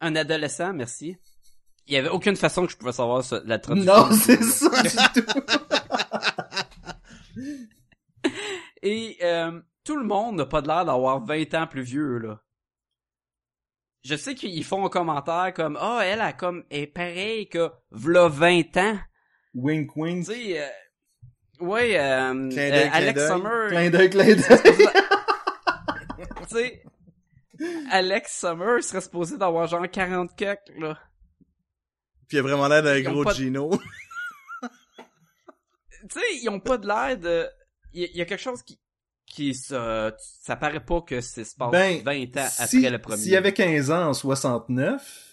un adolescent, merci. Il y avait aucune façon que je pouvais savoir la traduction. Non, [laughs] c'est ça du tout. [laughs] Et euh, tout le monde n'a pas de l'air d'avoir 20 ans plus vieux, là. Je sais qu'ils font un commentaire comme « Ah, elle a comme est pareil que v'là 20 ans. Wink, » wink. Tu sais, euh, ouais, euh, Clin euh, Alex. Summer, Clin d'œil, clin d'œil. [laughs] tu sais, Alex Summer serait supposé d'avoir genre 40 cucks, là. Puis il a vraiment l'air d'un gros de- Gino. [laughs] Tu sais, ils ont pas de l'air de... Il y, a- il y a quelque chose qui... qui ça, ça paraît pas que c'est se passe Ben, 20 ans si- après le premier. S'il y avait 15 ans en 69,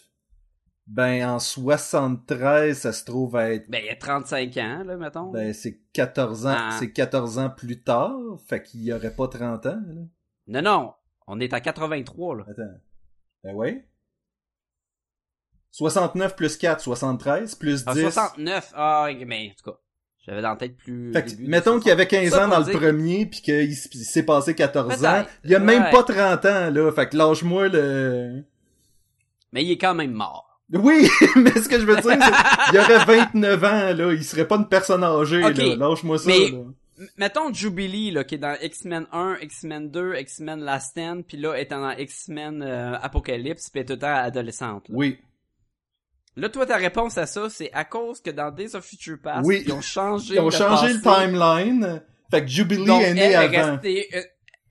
ben en 73, ça se trouve à être Ben, il y a 35 ans, là, mettons. Ben, c'est 14 ans, Ah. c'est 14 ans plus tard, fait qu'il y aurait pas 30 ans, là. Non, non. On est à 83, là. Attends. Ben ouais. 69 plus 4, 73, plus 10. Ah, 69. Ah, mais, en tout cas. J'avais dans la tête plus. Fait que, mettons qu'il y avait 15 Ça ans dans le premier, puis qu'il s'est passé 14 ans. Il y a même pas 30 ans, là. Fait que lâche-moi le... Mais il est quand même mort. Oui, [laughs] mais ce que je veux dire, c'est qu'il y aurait 29 ans, là. Il serait pas une personne âgée, là. Lâche-moi ça, mais- là. Mettons Jubilee, là, qui est dans X-Men 1, X-Men 2, X-Men Last Stand, puis là, étant dans X-Men euh, Apocalypse, puis est tout le temps adolescente. Là. Oui. Là, toi, ta réponse à ça, c'est à cause que dans Days of Future Past, Oui. ils ont changé Ils ont le changé le timeline. Fait que Jubilee Donc, est elle né est avant. restée... euh,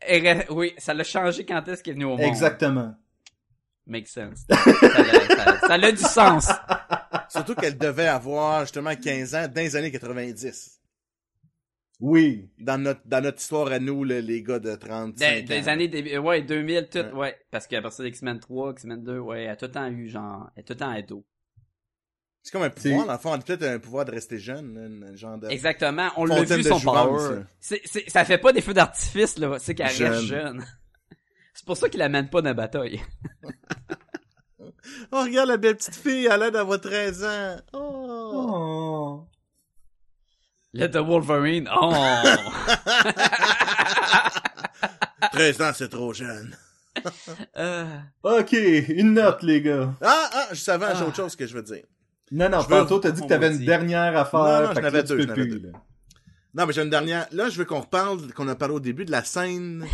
elle re- Oui, ça l'a changé quand est-ce qu'elle est venue au monde. Exactement. Make sense. ça, l'a- ça, ça a du sens. Surtout qu'elle devait avoir justement 15 ans dans les années 90. Oui. Dans notre, dans notre histoire à nous, le- les gars de 35 Des, ans. des années, début- ouais, 2000, tout, Ouais. ouais. Parce qu'à partir d'X-Men 3, X-Men 2, ouais, elle a tout le temps eu, genre, elle a tout le temps ado. C'est comme un pouvoir, C'est- dans le fond, elle a peut-être un pouvoir de rester jeune, là, un genre de... Exactement, on l'a vu son jouvence, power. là. C'est, c'est, ça fait pas des feux d'artifice, là, c'est qu'elle Jeune. reste jeune. C'est pour ça qu'il amène pas dans la bataille. [laughs] Oh, regarde la belle petite fille, elle a d'avoir 13 ans. Oh. Oh. Let the Wolverine, oh! [laughs] 13 ans, c'est trop jeune. [laughs] Euh, Ok, une note, les gars. Ah, ah, je savais, j'ai Ah. autre chose que je veux dire. Non, non, Je tantôt, t'as dit que t'avais une dit. dernière affaire. Non, non, j'en avais deux, j'en avais deux. Non, mais j'ai une dernière. Là, je veux qu'on reparle, qu'on a parlé au début de la scène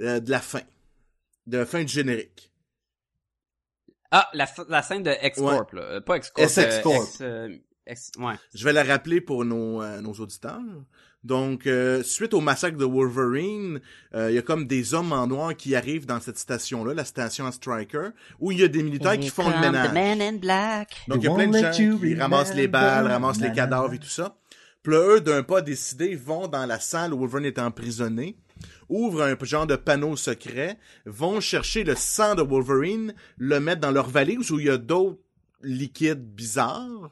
euh, de la fin. De fin du générique. Ah, la, f- la scène de X-Corp, là. Euh, Pas X-Corp. SX euh, Corp. X, euh, X- ouais. Je vais la rappeler pour nos, euh, nos auditeurs. Donc, euh, suite au massacre de Wolverine, euh, il y a comme des hommes en noir qui arrivent dans cette station-là, la station Striker, où il y a des militaires qui font le ménage. in black. Donc, il y a plein de gens qui ramassent les balles, ramassent les cadavres et tout ça. Puis là, eux, d'un pas décidé, vont dans la salle où Wolverine est emprisonné, ouvrent un genre de panneau secret, vont chercher le sang de Wolverine, le mettre dans leur valise où il y a d'autres liquides bizarres.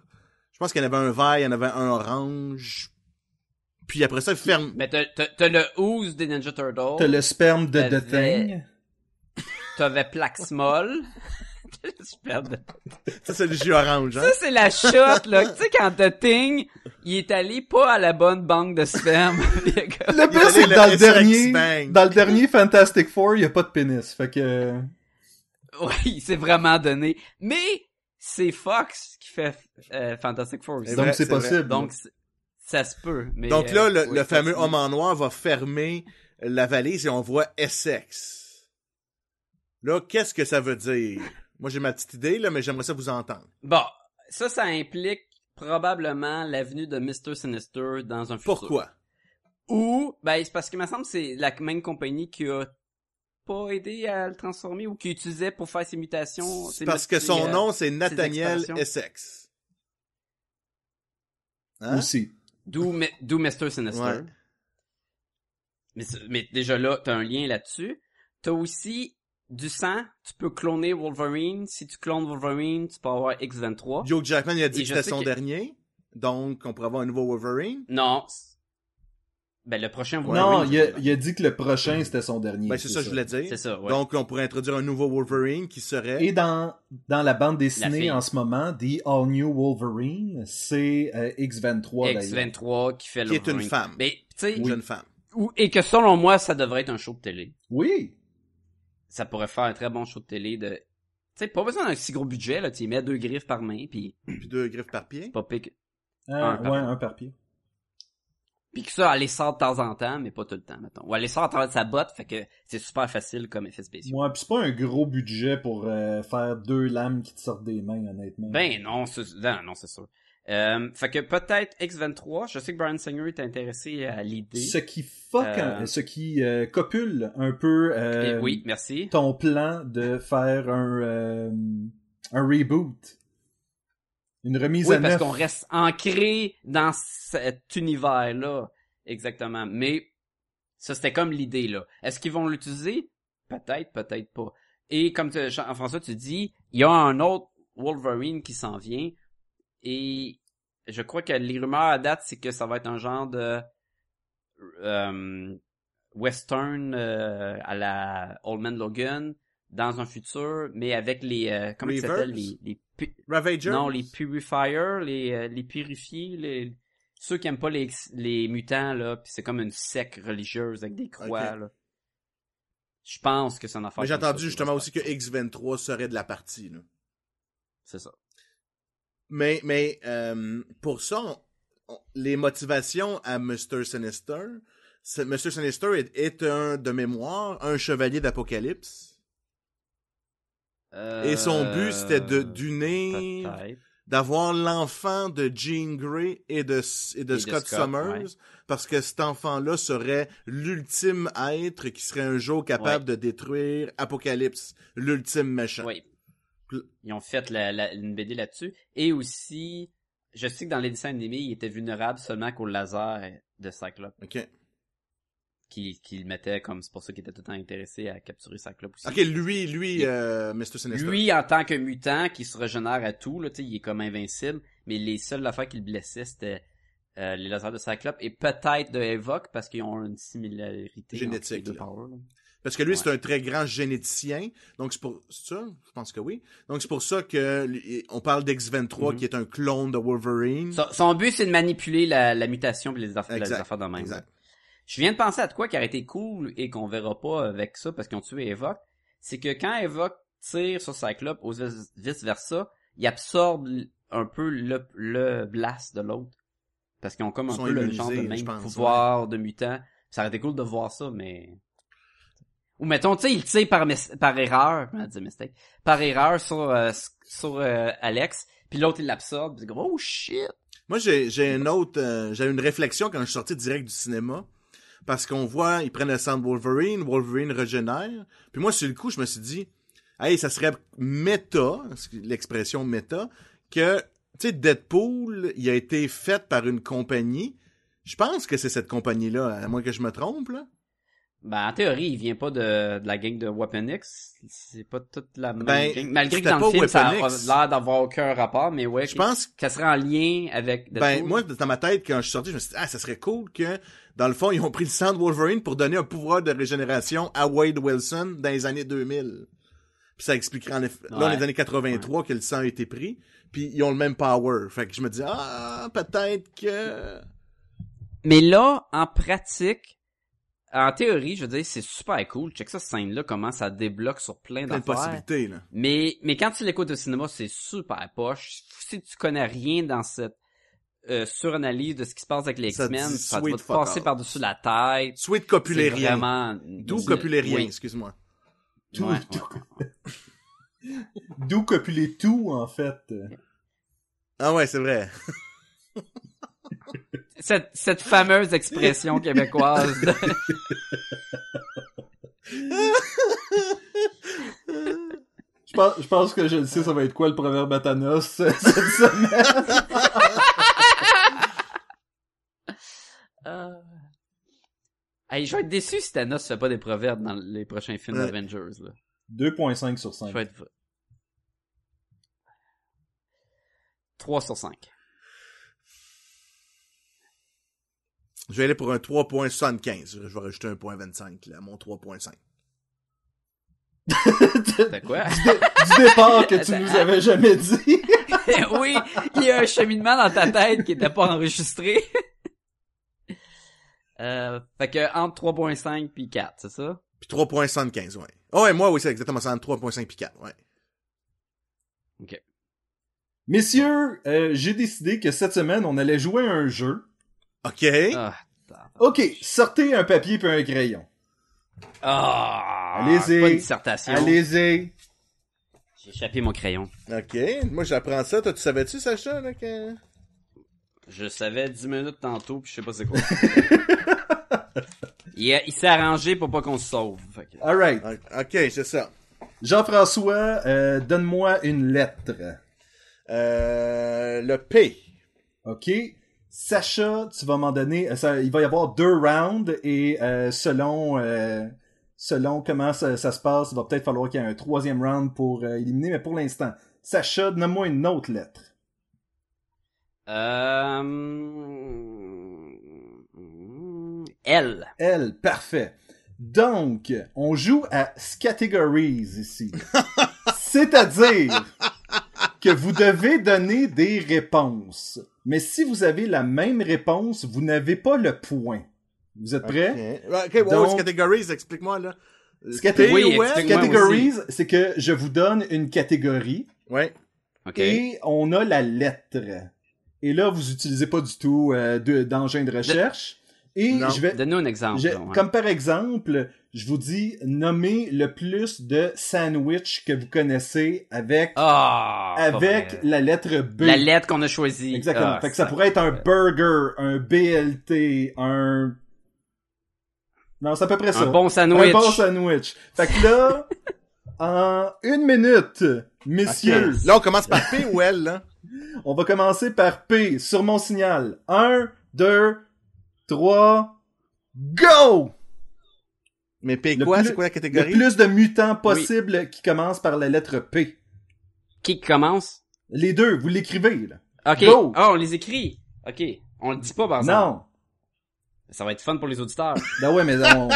Je pense qu'il y en avait un vert, il y en avait un orange. Puis après ça, ils ferment. Mais t'as, le ooze des Ninja Turtles. T'as le sperme de The Thing. [laughs] T'avais Plaxmol. [laughs] T'as [laughs] Ça, c'est le jus orange, hein? Ça, c'est la shot, là. tu sais, quand The Thing, il est allé pas à la bonne banque de sperme. [laughs] le pire, c'est que dans le dernier, dans le dernier Fantastic Four, il y a pas de pénis. Fait que, Oui, il s'est vraiment donné. Mais, c'est Fox qui fait euh, Fantastic Four aussi. Donc c'est vrai. possible. Donc, ça se peut. Mais, Donc là, euh, le, oui, le fameux homme en noir va fermer la valise et on voit Essex. Là, qu'est-ce que ça veut dire? Moi, j'ai ma petite idée, là, mais j'aimerais ça vous entendre. Bon, ça, ça implique probablement l'avenue de Mr. Sinister dans un futur. Pourquoi? Ou, ben, c'est parce que, il me semble, que c'est la même compagnie qui a pas aidé à le transformer ou qui utilisait pour faire ses mutations. ses Parce que son ses, euh, nom, c'est Nathaniel. Essex. Hein? Aussi. D'où, Mr. Sinister. Ouais. Mais, mais déjà là, t'as un lien là-dessus. T'as aussi du sang. Tu peux cloner Wolverine. Si tu clones Wolverine, tu peux avoir X-23. Hugh Jackman, il a dit Et que c'était son que- dernier. Donc, on pourrait avoir un nouveau Wolverine. Non. Ben, le prochain Wolverine. non, il a, ça. il a dit que le prochain, c'était son dernier. Ben, c'est ça que je voulais dire. C'est ça, ouais. Donc, on pourrait introduire un nouveau Wolverine qui serait... Et dans, dans la bande dessinée en ce moment, The All New Wolverine, c'est euh, X23 d'ailleurs. X23 qui fait le Qui est une femme. Mais, tu sais, une jeune femme. ou- et que selon moi, ça devrait être un show de télé. Oui. Ça pourrait faire un très bon show de télé de... Tu sais, pas besoin d'un si gros budget, là. Tu y mets deux griffes par main, puis [clears throat] Puis deux griffes par pied? pas pique. Ah, Un par- ouais, un par pied. Puis que ça, elle les sort de temps en temps, mais pas tout le temps, mettons. Ou elle les sort à travers de sa botte, fait que c'est super facile comme effet spécial. Ouais, pis c'est pas un gros budget pour euh, faire deux lames qui te sortent des mains, honnêtement. Ben non, c'est non, non, c'est sûr. Euh, fait que peut-être X23, je sais que Brian Singer est intéressé à l'idée. Ce qui fuck, Euh, ce qui euh, copule un peu Et euh, oui, merci. ton plan de faire un, euh, un reboot. Une remise Oui, à parce neuf. qu'on reste ancré dans cet univers-là. Exactement. Mais ça, c'était comme l'idée, là. Est-ce qu'ils vont l'utiliser? Peut-être, peut-être pas. Et comme tu- Jean-François, tu dis, il y a un autre Wolverine qui s'en vient. Et je crois que les rumeurs à date, c'est que ça va être un genre de euh, western euh, à la Old Man Logan dans un futur, mais avec les... Euh, comment ils s'appellent? Les, les, pu- Ravager? non, les Purifiers, les, les purifiés, les, ceux qui aiment pas les, les mutants, là, puis c'est comme une secte religieuse avec des croix, là. Je pense que c'est un affaire. Mais j'ai ça entendu justement aussi que passer. X23 serait de la partie, là. C'est ça. Mais, mais euh, pour ça, on- on- les motivations à Mr. Sinister, Mr. Sinister est, est un, de mémoire, un chevalier d'Apocalypse. Et son but, c'était de Euh, d'unir, d'avoir l'enfant de Jean Grey et de, et de Et de Scott, Summers, ouais. parce que cet enfant-là serait l'ultime être qui serait un jour capable de détruire Apocalypse, l'ultime méchant. Oui. Ils ont fait la, la- une BD là-dessus. Et aussi, je sais que dans les dessins animés, il était vulnérable seulement qu'au laser de Cyclope, Ok. qui, qui le mettait comme, c'est pour ça qu'il était tout le temps intéressé à capturer Cyclope aussi. Ok, lui, lui, Il- euh, Mr. Sinister. Lui, en tant que mutant, qui se régénère à tout, là, tu sais, il est comme invincible, mais les seules affaires qui le blessaient, c'était euh, les lasers de Cyclope et peut-être de Evoque, parce qu'ils ont une similarité Génétique, entre les deux powers. Parce que lui, Ouais. c'est un très grand généticien. Donc, c'est pour ça? Je pense que oui. Donc, c'est pour ça que on parle d'X-23, Mhm. qui est un clone de Wolverine. Son, son but, c'est de manipuler la, la mutation et les, affaires de même. exact. Je viens de penser à de quoi qui aurait été cool et qu'on verra pas avec ça parce qu'ils ont tué Evoque. C'est que quand Evoque tire sur Cyclope ou vice versa, il absorbe un peu le, le blast de l'autre. Parce qu'ils ont comme un Ils peu le genre de même pouvoir de mutant. Ça aurait été cool de voir ça, mais... Ou mettons, tu sais, il tire par, erreur, dire mistake, par erreur sur, euh, euh, Alex, puis l'autre il l'absorbe, puis comme, oh shit! Moi, j'ai, j'ai une autre, euh, j'ai une réflexion quand je suis sorti direct du cinéma. Parce qu'on voit, ils prennent le sang de Wolverine, Wolverine régénère. Puis moi, sur le coup, je me suis dit, hey, ça serait méta, l'expression méta, que, tu sais, Deadpool, il a été fait par une compagnie. Je pense que c'est cette compagnie-là, à moins que je me trompe, là. Ben, en théorie, il vient pas de, de la gang de Weapon X. C'est pas toute la même Ben, gang. Malgré que dans le film, ça a Weapon l'air d'avoir aucun rapport, mais ouais. Je pense qu'elle serait en lien avec Ben, moi, dans ma tête, quand je suis sorti, je me suis dit, ah, ça serait cool que, dans le fond, ils ont pris le sang de Wolverine pour donner un pouvoir de régénération à Wade Wilson dans les années 2000. Puis ça expliquerait en effet, là, dans les années 83 que le sang a été pris, puis ils ont le même power. Fait que je me dis, ah, peut-être que... Mais là, en pratique, en théorie, je veux dire, c'est super cool. Check ça, cette scène-là, comment ça débloque sur plein Plein de d'affaires. possibilités, là. Mais, mais quand tu l'écoutes au cinéma, c'est super poche. Si tu connais rien dans cette euh, suranalyse de ce qui se passe avec les X-Men, ça va te passer par-dessus la tête. Sweet copulérien. vraiment... D'où copulérien, Oui. excuse-moi. Ouais, D'où copuler tout, en fait. Ah ouais, c'est vrai. [laughs] cette, cette fameuse expression québécoise. de- Je pense, je pense que je le sais, ça va être quoi le proverbe à Thanos euh, cette semaine? [laughs] Euh. Hey, je vais être déçu si Thanos fait pas des proverbes dans les prochains films Ouais. d'Avengers. là. 2.5 sur Je 5. vais être... 3 sur 5. Je vais aller pour un 3.75. Je vais rajouter un point 25, là, à mon 3.5. T'as [laughs] quoi? Du départ que tu nous avais jamais dit. [laughs] oui, il y a un cheminement dans ta tête qui était pas enregistré. [laughs] euh, fait que entre 3.5 puis 4, c'est ça? Puis 3.75, ouais. Oh, ouais, moi, oui, c'est exactement ça, entre 3.5 puis 4, ouais. Messieurs, euh, j'ai décidé que cette semaine, on allait jouer à un jeu. OK. Ah. Ok, sortez un papier et un crayon. Ah, Allez-y. c'est pas une dissertation. Allez-y. J'ai échappé mon crayon. OK. Moi, j'apprends ça. Toi, tu savais-tu, Sacha, là, que... Je savais 10 minutes tantôt, puis je sais pas c'est quoi. [laughs] il a- il s'est arrangé pour pas qu'on se sauve. Que- Alright. OK, c'est ça. Jean-François, euh, donne-moi une lettre. Euh, le P. Ok. Sacha, tu vas m'en donner. euh, ça- il va y avoir deux rounds et euh, selon euh, selon comment ça, ça se passe, il va peut-être falloir qu'il y ait un troisième round pour euh, éliminer. Mais pour l'instant, Sacha, donne-moi une autre lettre. Euh... L. Elle, parfait. Donc, on joue à categories ici. [laughs] C'est-à-dire que vous devez donner des réponses. Mais si vous avez la même réponse, vous n'avez pas le point. Vous êtes prêts? OK, Donc- categories, explique-moi, là. Oui, Categories, c'est que je vous donne une catégorie Ouais. OK. et on a la lettre. Et là, vous utilisez pas du tout euh, de- d'engin de recherche. Et Non. je vais, Donne-nous un exemple. je- là, ouais. comme par exemple, je vous dis nommez le plus de sandwich que vous connaissez avec Ah! pas avec la lettre B. La lettre qu'on a choisie. Exactement. Ah, fait que ça pourrait être un burger, un BLT, un non, c'est à peu près ça. Un bon sandwich. Un bon sandwich. Fait que là, [laughs] en une minute, messieurs, OK. Là, on commence par P ou L, là? On va commencer par P sur mon signal. 1, 2, 3, go! Mais P Le quoi? C'est quoi la Le catégorie? plus de mutants possible qui commencent par la lettre P. Qui commence? Les deux, vous l'écrivez, là. Ok. Go! Ah, on les écrit. Ok. On le dit pas, par exemple. Non. Ça va être fun pour les auditeurs. [laughs] Ben ouais, mais on,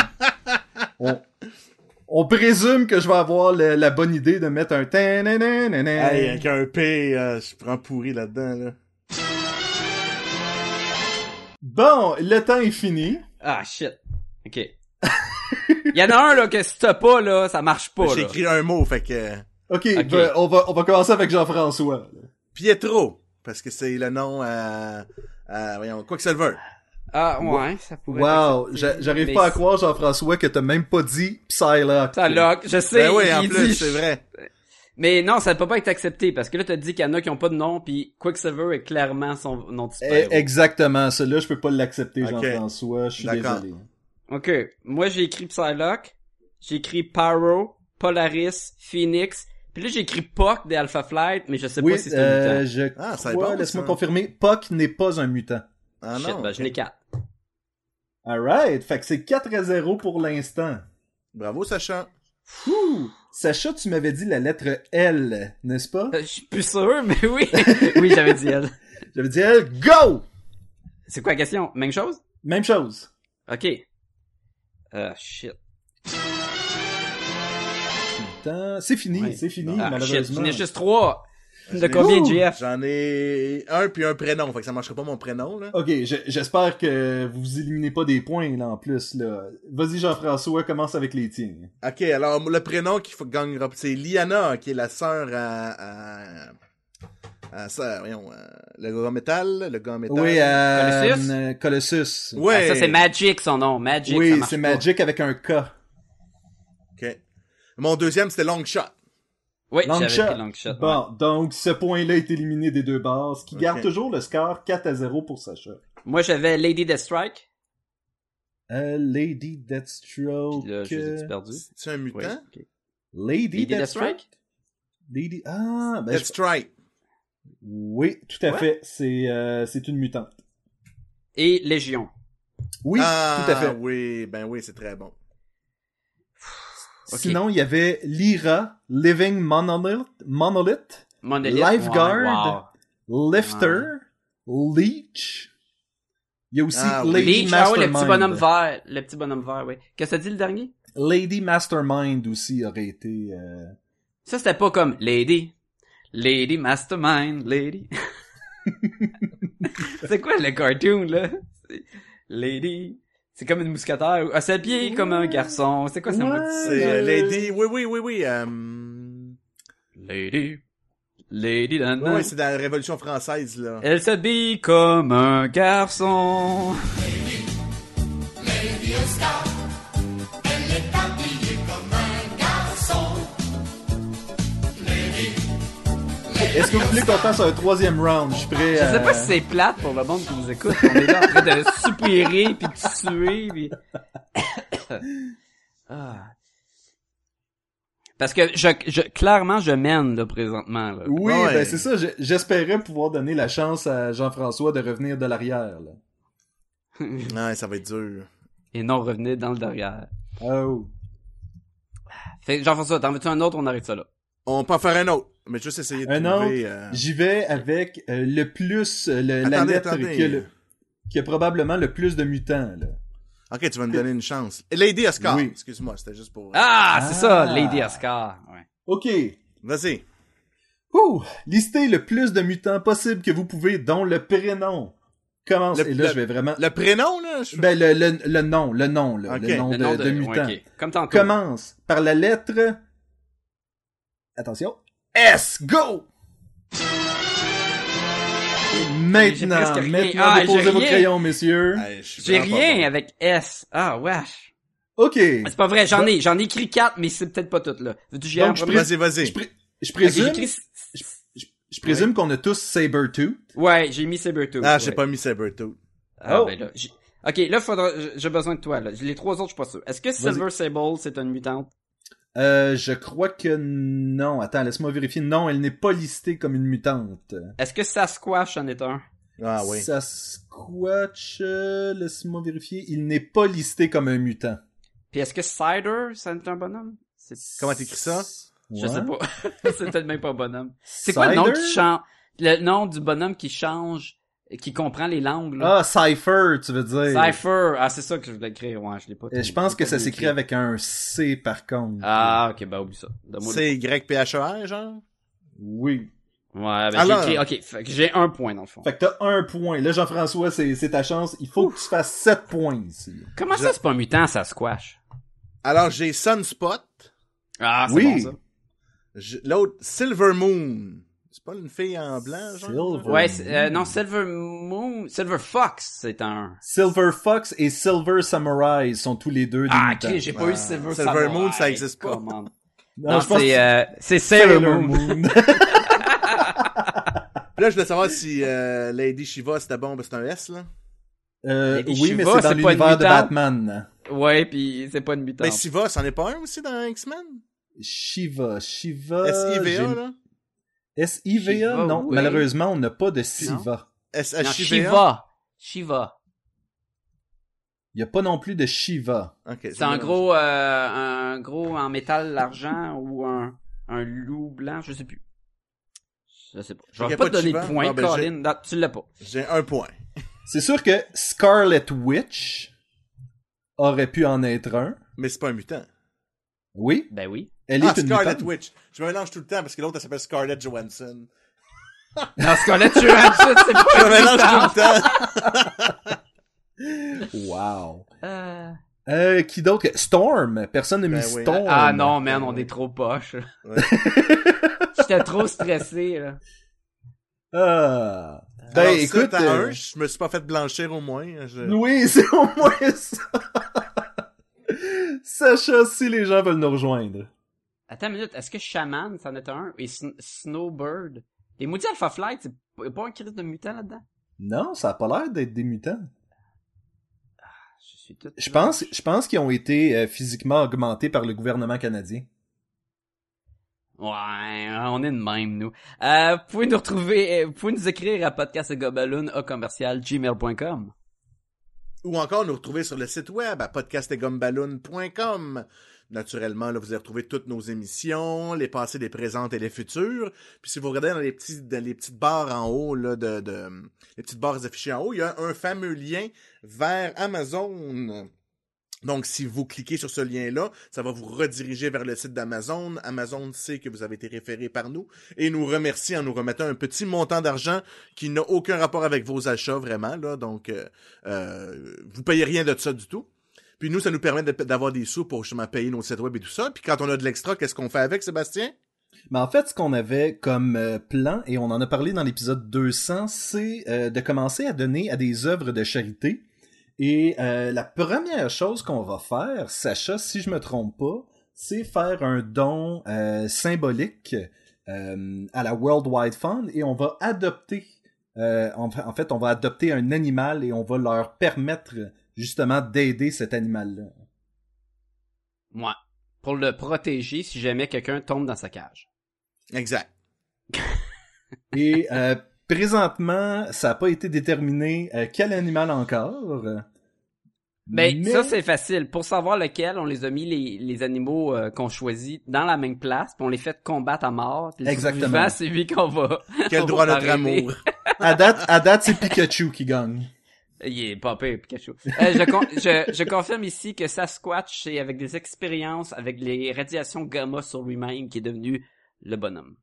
on, on présume que je vais avoir le- la bonne idée de mettre un. Hey, avec un P, euh, je prends pourri là-dedans, là. Bon, le temps est fini. Ah, shit. Ok. Il y en a un, là, que si t'as pas, là, ça marche pas, J'ai là. écrit un mot, fait que... Ok, Ok. ben, on va on va commencer avec Jean-François. Pietro, parce que c'est le nom à... à voyons, Quicksilver. Ah, ouais, ça pourrait Wow, j'arrive mais pas à croire Jean-François que t'as même pas dit Psylocke. Ça lock, je sais. Ben oui, en plus, dit- c'est vrai. Mais non, ça peut pas être accepté, parce que là, t'as dit qu'il y en a qui ont pas de nom, puis Quicksilver est clairement son nom de Eh, super-héros. Exactement, celui-là je peux pas l'accepter Ok. Jean-François, je suis D'accord. désolé. Ok, moi j'ai écrit Psylocke, j'ai écrit Pyro, Polaris, Phoenix, puis là j'ai écrit Puck des Alpha Flight, mais je sais Oui, pas si c'est euh, un mutant. je Ah, ça bon, laisse-moi ça. confirmer, Puck n'est pas un mutant. Ah Shit, non. ben j'en ok. ai quatre. Alright, fait que c'est 4 à 0 pour l'instant. Bravo, Sacha. Ouh, Sacha, tu m'avais dit la lettre L, n'est-ce pas? Euh, Je suis plus sûr, [laughs] mais oui. oui, j'avais dit elle. [laughs] J'avais dit L, go! C'est quoi la question? Même chose? Même chose. Ok. Ah, shit. Putain, C'est fini, Ouais. c'est fini, Ah, shit, malheureusement. j'en ai juste trois. De combien! JF? J'en ai un puis un prénom, fait que ça marcherait pas mon prénom, là. Ok, je- j'espère que vous éliminez pas des points, là, en plus, là. Vas-y, Jean-François, commence avec les tiens. Ok, alors le prénom qu'il faut gagner, c'est Liana, qui est la sœur à, à, à ça, voyons, euh, le gars métal, le gars métal. Oui, euh, Colossus? euh, Colossus. Ouais. Ah, ça, c'est Magic, son nom. Magic, oui, c'est. Magic avec un K. Ok. Mon deuxième, c'était Long Shot. Oui, Long shot. pris long shot. ouais. Bon, donc ce point-là est éliminé des deux bases, qui garde toujours le score 4 à 0 pour Sacha. Moi, j'avais Lady Deathstrike. Euh, Lady Deathstroke. Puis là, je perdus? C'est un mutant? Oui. Lady, Lady Deathstroke? Deathstrike? Lady... Ah, ben, je- Deathstrike. oui, tout à Ouais. fait. C'est euh, c'est une mutante. Et Légion. Oui, ah, tout à fait. oui, ben oui, c'est très bon. Sinon, il y avait Lyra, Living Monolith, Monolith Monolith. Lifeguard. Wow. Lifter, Leech. Il y a aussi Ah. Lady Leech, ah oui, le Mastermind. petit bonhomme vert. Le petit bonhomme vert, oui. Qu'est-ce que ça dit le dernier? Lady Mastermind aussi aurait été... euh, Ça, c'était pas comme Lady. Lady Mastermind, Lady. [laughs] c'est quoi le cartoon, là? Lady. C'est comme une mousquetaire. Ah, c'est habillé comme un garçon. C'est quoi ça Ouais. C'est euh, Lady, oui, oui, oui, oui, euh... Lady. Lady Dan. Oui, c'est dans la Révolution française, là. Elle s'habille comme un garçon. Est-ce que vous voulez qu'on fasse un troisième round? Je suis prêt Je sais pas si c'est plate pour le monde qui nous écoute. On est là en train de soupirer puis de suer puis... [coughs] Ah. Parce que je, je, clairement, je mène, là, présentement, là. Oui, Ouais. ben c'est ça. je- J'espérais pouvoir donner la chance à Jean-François de revenir de l'arrière. là. [laughs] Ouais, ça va être dur. Et non revenir dans le derrière. Oh. Fait que, Jean-François, t'en veux-tu un autre? On arrête ça là. On peut en faire un autre, mais juste essayer de Un trouver... euh, J'y vais avec euh, le plus, euh, la lettre attendez. Qui, a le- qui a probablement le plus de mutants. Là. Ok, tu vas me donner une chance. Lady Oscar. Oui. Excuse-moi, c'était juste pour... Ah, c'est Ah. ça, Lady Oscar. Ouais. Ok. Vas-y. Ouh, listez le plus de mutants possible que vous pouvez, dont le prénom. Commence. Le- Et là, le- je vais vraiment... Le prénom, là? je- Ben, le, le, le nom, le nom, là, le nom Le de, nom de de, mutant. ouais, ok. Comme tantôt. Commence par la lettre... Attention. S. Go! Et maintenant, maintenant, Ah, déposez vos crayons, messieurs. J'ai rien bon. avec S. Ah, wesh. Ok. C'est pas vrai, j'en ai, j'en ai écrit quatre, mais c'est peut-être pas toutes, là. Veux-tu Donc, je? Vas-y, vas-y. Je, pré- je présume, j'ai écrit- je présume qu'on a tous Sabertooth. Ouais, j'ai mis Sabertooth. Ah, j'ai ouais. pas mis Sabertooth. Ah, Oh. ben là, j'ai- Ok, là, faudra, j'ai besoin de toi, là. Les trois autres, je suis pas sûr. Est-ce que Silver Sable, c'est une mutante? Euh, je crois que non. Attends, laisse-moi vérifier. Non, elle n'est pas listée comme une mutante. Est-ce que Sasquatch en est un? Ah oui. Sasquatch, euh, laisse-moi vérifier. Il n'est pas listé comme un mutant. Puis est-ce que Cider, ça est un bonhomme? C'est- Comment t'écris ça? Je Ouais. sais pas. [laughs] c'est peut-être même pas un bonhomme. C'est quoi le nom qui change? Le nom du bonhomme qui change, qui comprend les langues, là? Ah, Cypher, tu veux dire. Cypher. Ah, c'est ça que je voulais écrire. Ouais, je l'ai pas. Euh, Je pense que ça s'écrit écrit. avec un C par contre. Ah, ok, bah oublie ça. C'est Y-P-H-E-R, genre? Oui. Ouais, ben Alors- j'ai écrit. Ok, fait que j'ai un point dans le fond. Fait que t'as un point. Là, Jean-François, c'est ta chance. Il faut que tu fasses 7 points ici. Comment Je- ça, c'est pas un mutant, Sasquatch? Alors, j'ai Sunspot. Ah, c'est Oui. bon ça. L'autre, Silver Moon. C'est pas une fille en blanc, genre? Silver Ouais, euh, non, Silver Moon, Silver Fox, c'est un. Silver Fox et Silver Samurai sont tous les deux des Ah, mutants. ok, j'ai pas Ah, eu Silver Silver Samurai. Moon, ça existe pas. Come on. Non, c'est euh, c'est Sailor Moon. [laughs] Là, je voulais savoir si euh, Lady Shiva, c'était bon, c'est un S, là. Euh, oui, mais Shiva, c'est dans c'est pas une l'univers de. Batman. Ouais, puis c'est pas une mutante. Ben, Shiva, c'en est pas un aussi dans X-Men? Shiva, Shiva. S-I-V-A, là? S-I-V-A, Shiva, non. oui. Malheureusement, on n'a pas de Shiva. Non, S-H-I-V-A? Shiva. Shiva. Il n'y a pas non plus de Shiva. C'est un gros, euh, un gros en métal l'argent ou un, un loup blanc, je sais plus. Je sais pas. Je vais pas a te donner de points, Bon, ben, j'ai- Colin. Non, tu l'as pas. J'ai un point. C'est sûr que Scarlet Witch aurait pu en être un. Mais c'est pas un mutant. Oui, Ben oui. Elle Ah, est une Scarlet mutante. Witch. Je me mélange tout le temps parce que l'autre, elle s'appelle Scarlett Johansson. [laughs] Non, Scarlett Johansson, c'est Je me pas mélange tout le temps. [laughs] Wow. Euh, Euh, qui d'autre? Storm. Personne n'a mis Ben oui. Storm. Ah non, man, on est trop poche. Ouais. [laughs] J'étais trop stressé, là. Ah. Ben Alors, écoute. écoute, à euh, un, je me suis pas fait blanchir au moins. Je... Oui, c'est au moins ça. Sacha, si les gens veulent nous rejoindre. Attends une minute, est-ce que Shaman, c'en est un? Et Sn- Snowbird? Les maudits Alpha Flight, c'est pas un crise de mutant là-dedans? Non, ça a pas l'air d'être des mutants. Je suis tout... Je pense, je pense qu'ils ont été euh, physiquement augmentés par le gouvernement canadien. Ouais, on est de même, nous. Euh, vous pouvez nous retrouver, euh, vous pouvez nous écrire à gmail.com. Ou encore nous retrouver sur le site web à podcastetgumballoon.com. Naturellement, là, vous allez retrouver toutes nos émissions, les passées, les présentes et les futures. Puis si vous regardez dans les petits, dans les petites barres en haut, là, de, de, les petites barres affichées en haut, il y a un fameux lien vers Amazon. Donc, si vous cliquez sur ce lien-là, ça va vous rediriger vers le site d'Amazon. Amazon sait que vous avez été référé par nous et nous remercie en nous remettant un petit montant d'argent qui n'a aucun rapport avec vos achats, vraiment. Là. Donc, euh, euh, vous payez rien de ça du tout. Puis nous, ça nous permet d'avoir des sous pour justement payer nos sites web et tout ça. Puis quand on a de l'extra, qu'est-ce qu'on fait avec, Sébastien? Mais en fait, ce qu'on avait comme euh, plan, et on en a parlé dans l'épisode 200, c'est euh, de commencer à donner à des œuvres de charité. Et euh, la première chose qu'on va faire, Sacha, si je me trompe pas, c'est faire un don symbolique à la World Wide Fund et on va adopter, en fait, on va adopter un animal et on va leur permettre justement d'aider cet animal-là. Ouais. Pour le protéger si jamais quelqu'un tombe dans sa cage. Exact. [laughs] Et euh, présentement, ça n'a pas été déterminé euh, quel animal encore. Ben, Mais- ça c'est facile. Pour savoir lequel, on les a mis les, les animaux euh, qu'on choisit dans la même place, puis on les fait combattre à mort. Puis Exactement. c'est lui qu'on va. Quel [laughs] droit à notre amour. à date, à date c'est Pikachu qui gagne. Il est pas pire, Pikachu. Euh, je, con- [laughs] je, je confirme ici que Sasquatch, c'est avec des expériences, avec les radiations gamma sur lui-même, qui est devenu le bonhomme.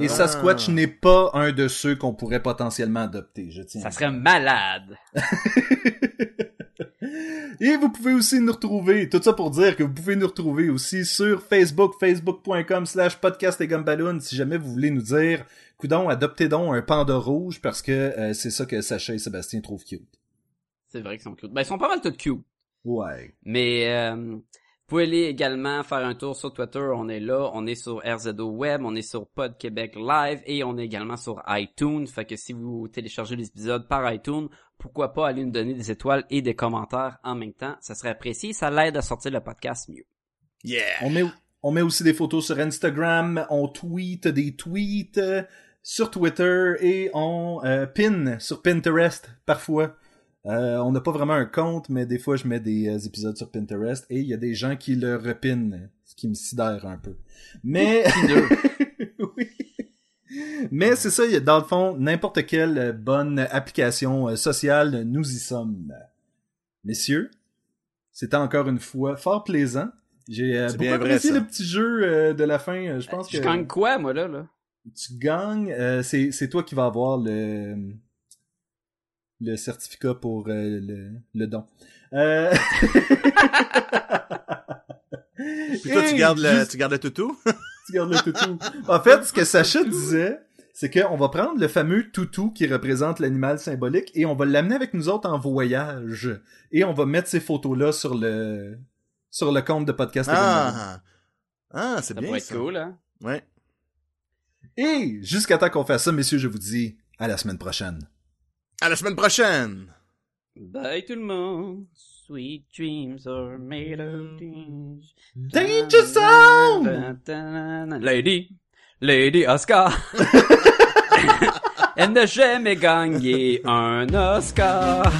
Et Ah. Sasquatch n'est pas un de ceux qu'on pourrait potentiellement adopter, je tiens. Ça serait malade. [laughs] Et vous pouvez aussi nous retrouver, tout ça pour dire que vous pouvez nous retrouver aussi sur Facebook, facebook.com slash podcast et gumballoon, si jamais vous voulez nous dire, coudon, adoptez donc un panda rouge parce que euh, c'est ça que Sacha et Sébastien trouvent cute. C'est vrai qu'ils sont cute. Ben, ils sont pas mal tous cute. Ouais. Mais euh, vous pouvez aller également faire un tour sur Twitter. On est là. On est sur RZO Web. On est sur Pod Québec Live. Et on est également sur iTunes. Fait que si vous téléchargez les épisodes par iTunes, pourquoi pas aller nous donner des étoiles et des commentaires en même temps. Ça serait apprécié. Ça l'aide à sortir le podcast mieux. Yeah! On met, On met aussi des photos sur Instagram, on tweet des tweets euh, sur Twitter et on euh, pin sur Pinterest parfois. Euh, on n'a pas vraiment un compte, mais des fois je mets des euh, épisodes sur Pinterest et il y a des gens qui le repinent, ce qui me sidère un peu. Mais [laughs] oui. Mais c'est ça, dans le fond, n'importe quelle euh, bonne application sociale, nous y sommes. Messieurs, c'était encore une fois fort plaisant. J'ai euh, beaucoup apprécié le petit jeu de la fin. Je pense Je que gagne quoi, moi, là, là? tu gagnes. euh, c'est c'est toi qui vas avoir le le certificat pour euh, le, le don. Euh... Puis toi, tu Et gardes le, juste- tu gardes le toutou? [laughs] tu gardes le toutou. En fait, ce que Sacha disait, c'est qu'on va prendre le fameux toutou qui représente l'animal symbolique et on va l'amener avec nous autres en voyage. Et on va mettre ces photos-là sur le sur le compte de podcast. Ah, ah c'est Ça bien pourrait être ça. cool, hein? Ouais. Et jusqu'à temps qu'on fasse ça, messieurs, je vous dis à la semaine prochaine. À la semaine prochaine! Bye tout le monde. Sweet dreams are made of dreams. Danger Zone! Zone! Lady, Lady Oscar. [laughs] [laughs] Elle n'a jamais gagné un Oscar.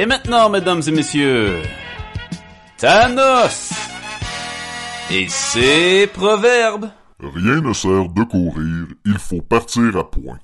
Et maintenant, mesdames et messieurs, Thanos et ses proverbes. Rien ne sert de courir, il faut partir à point.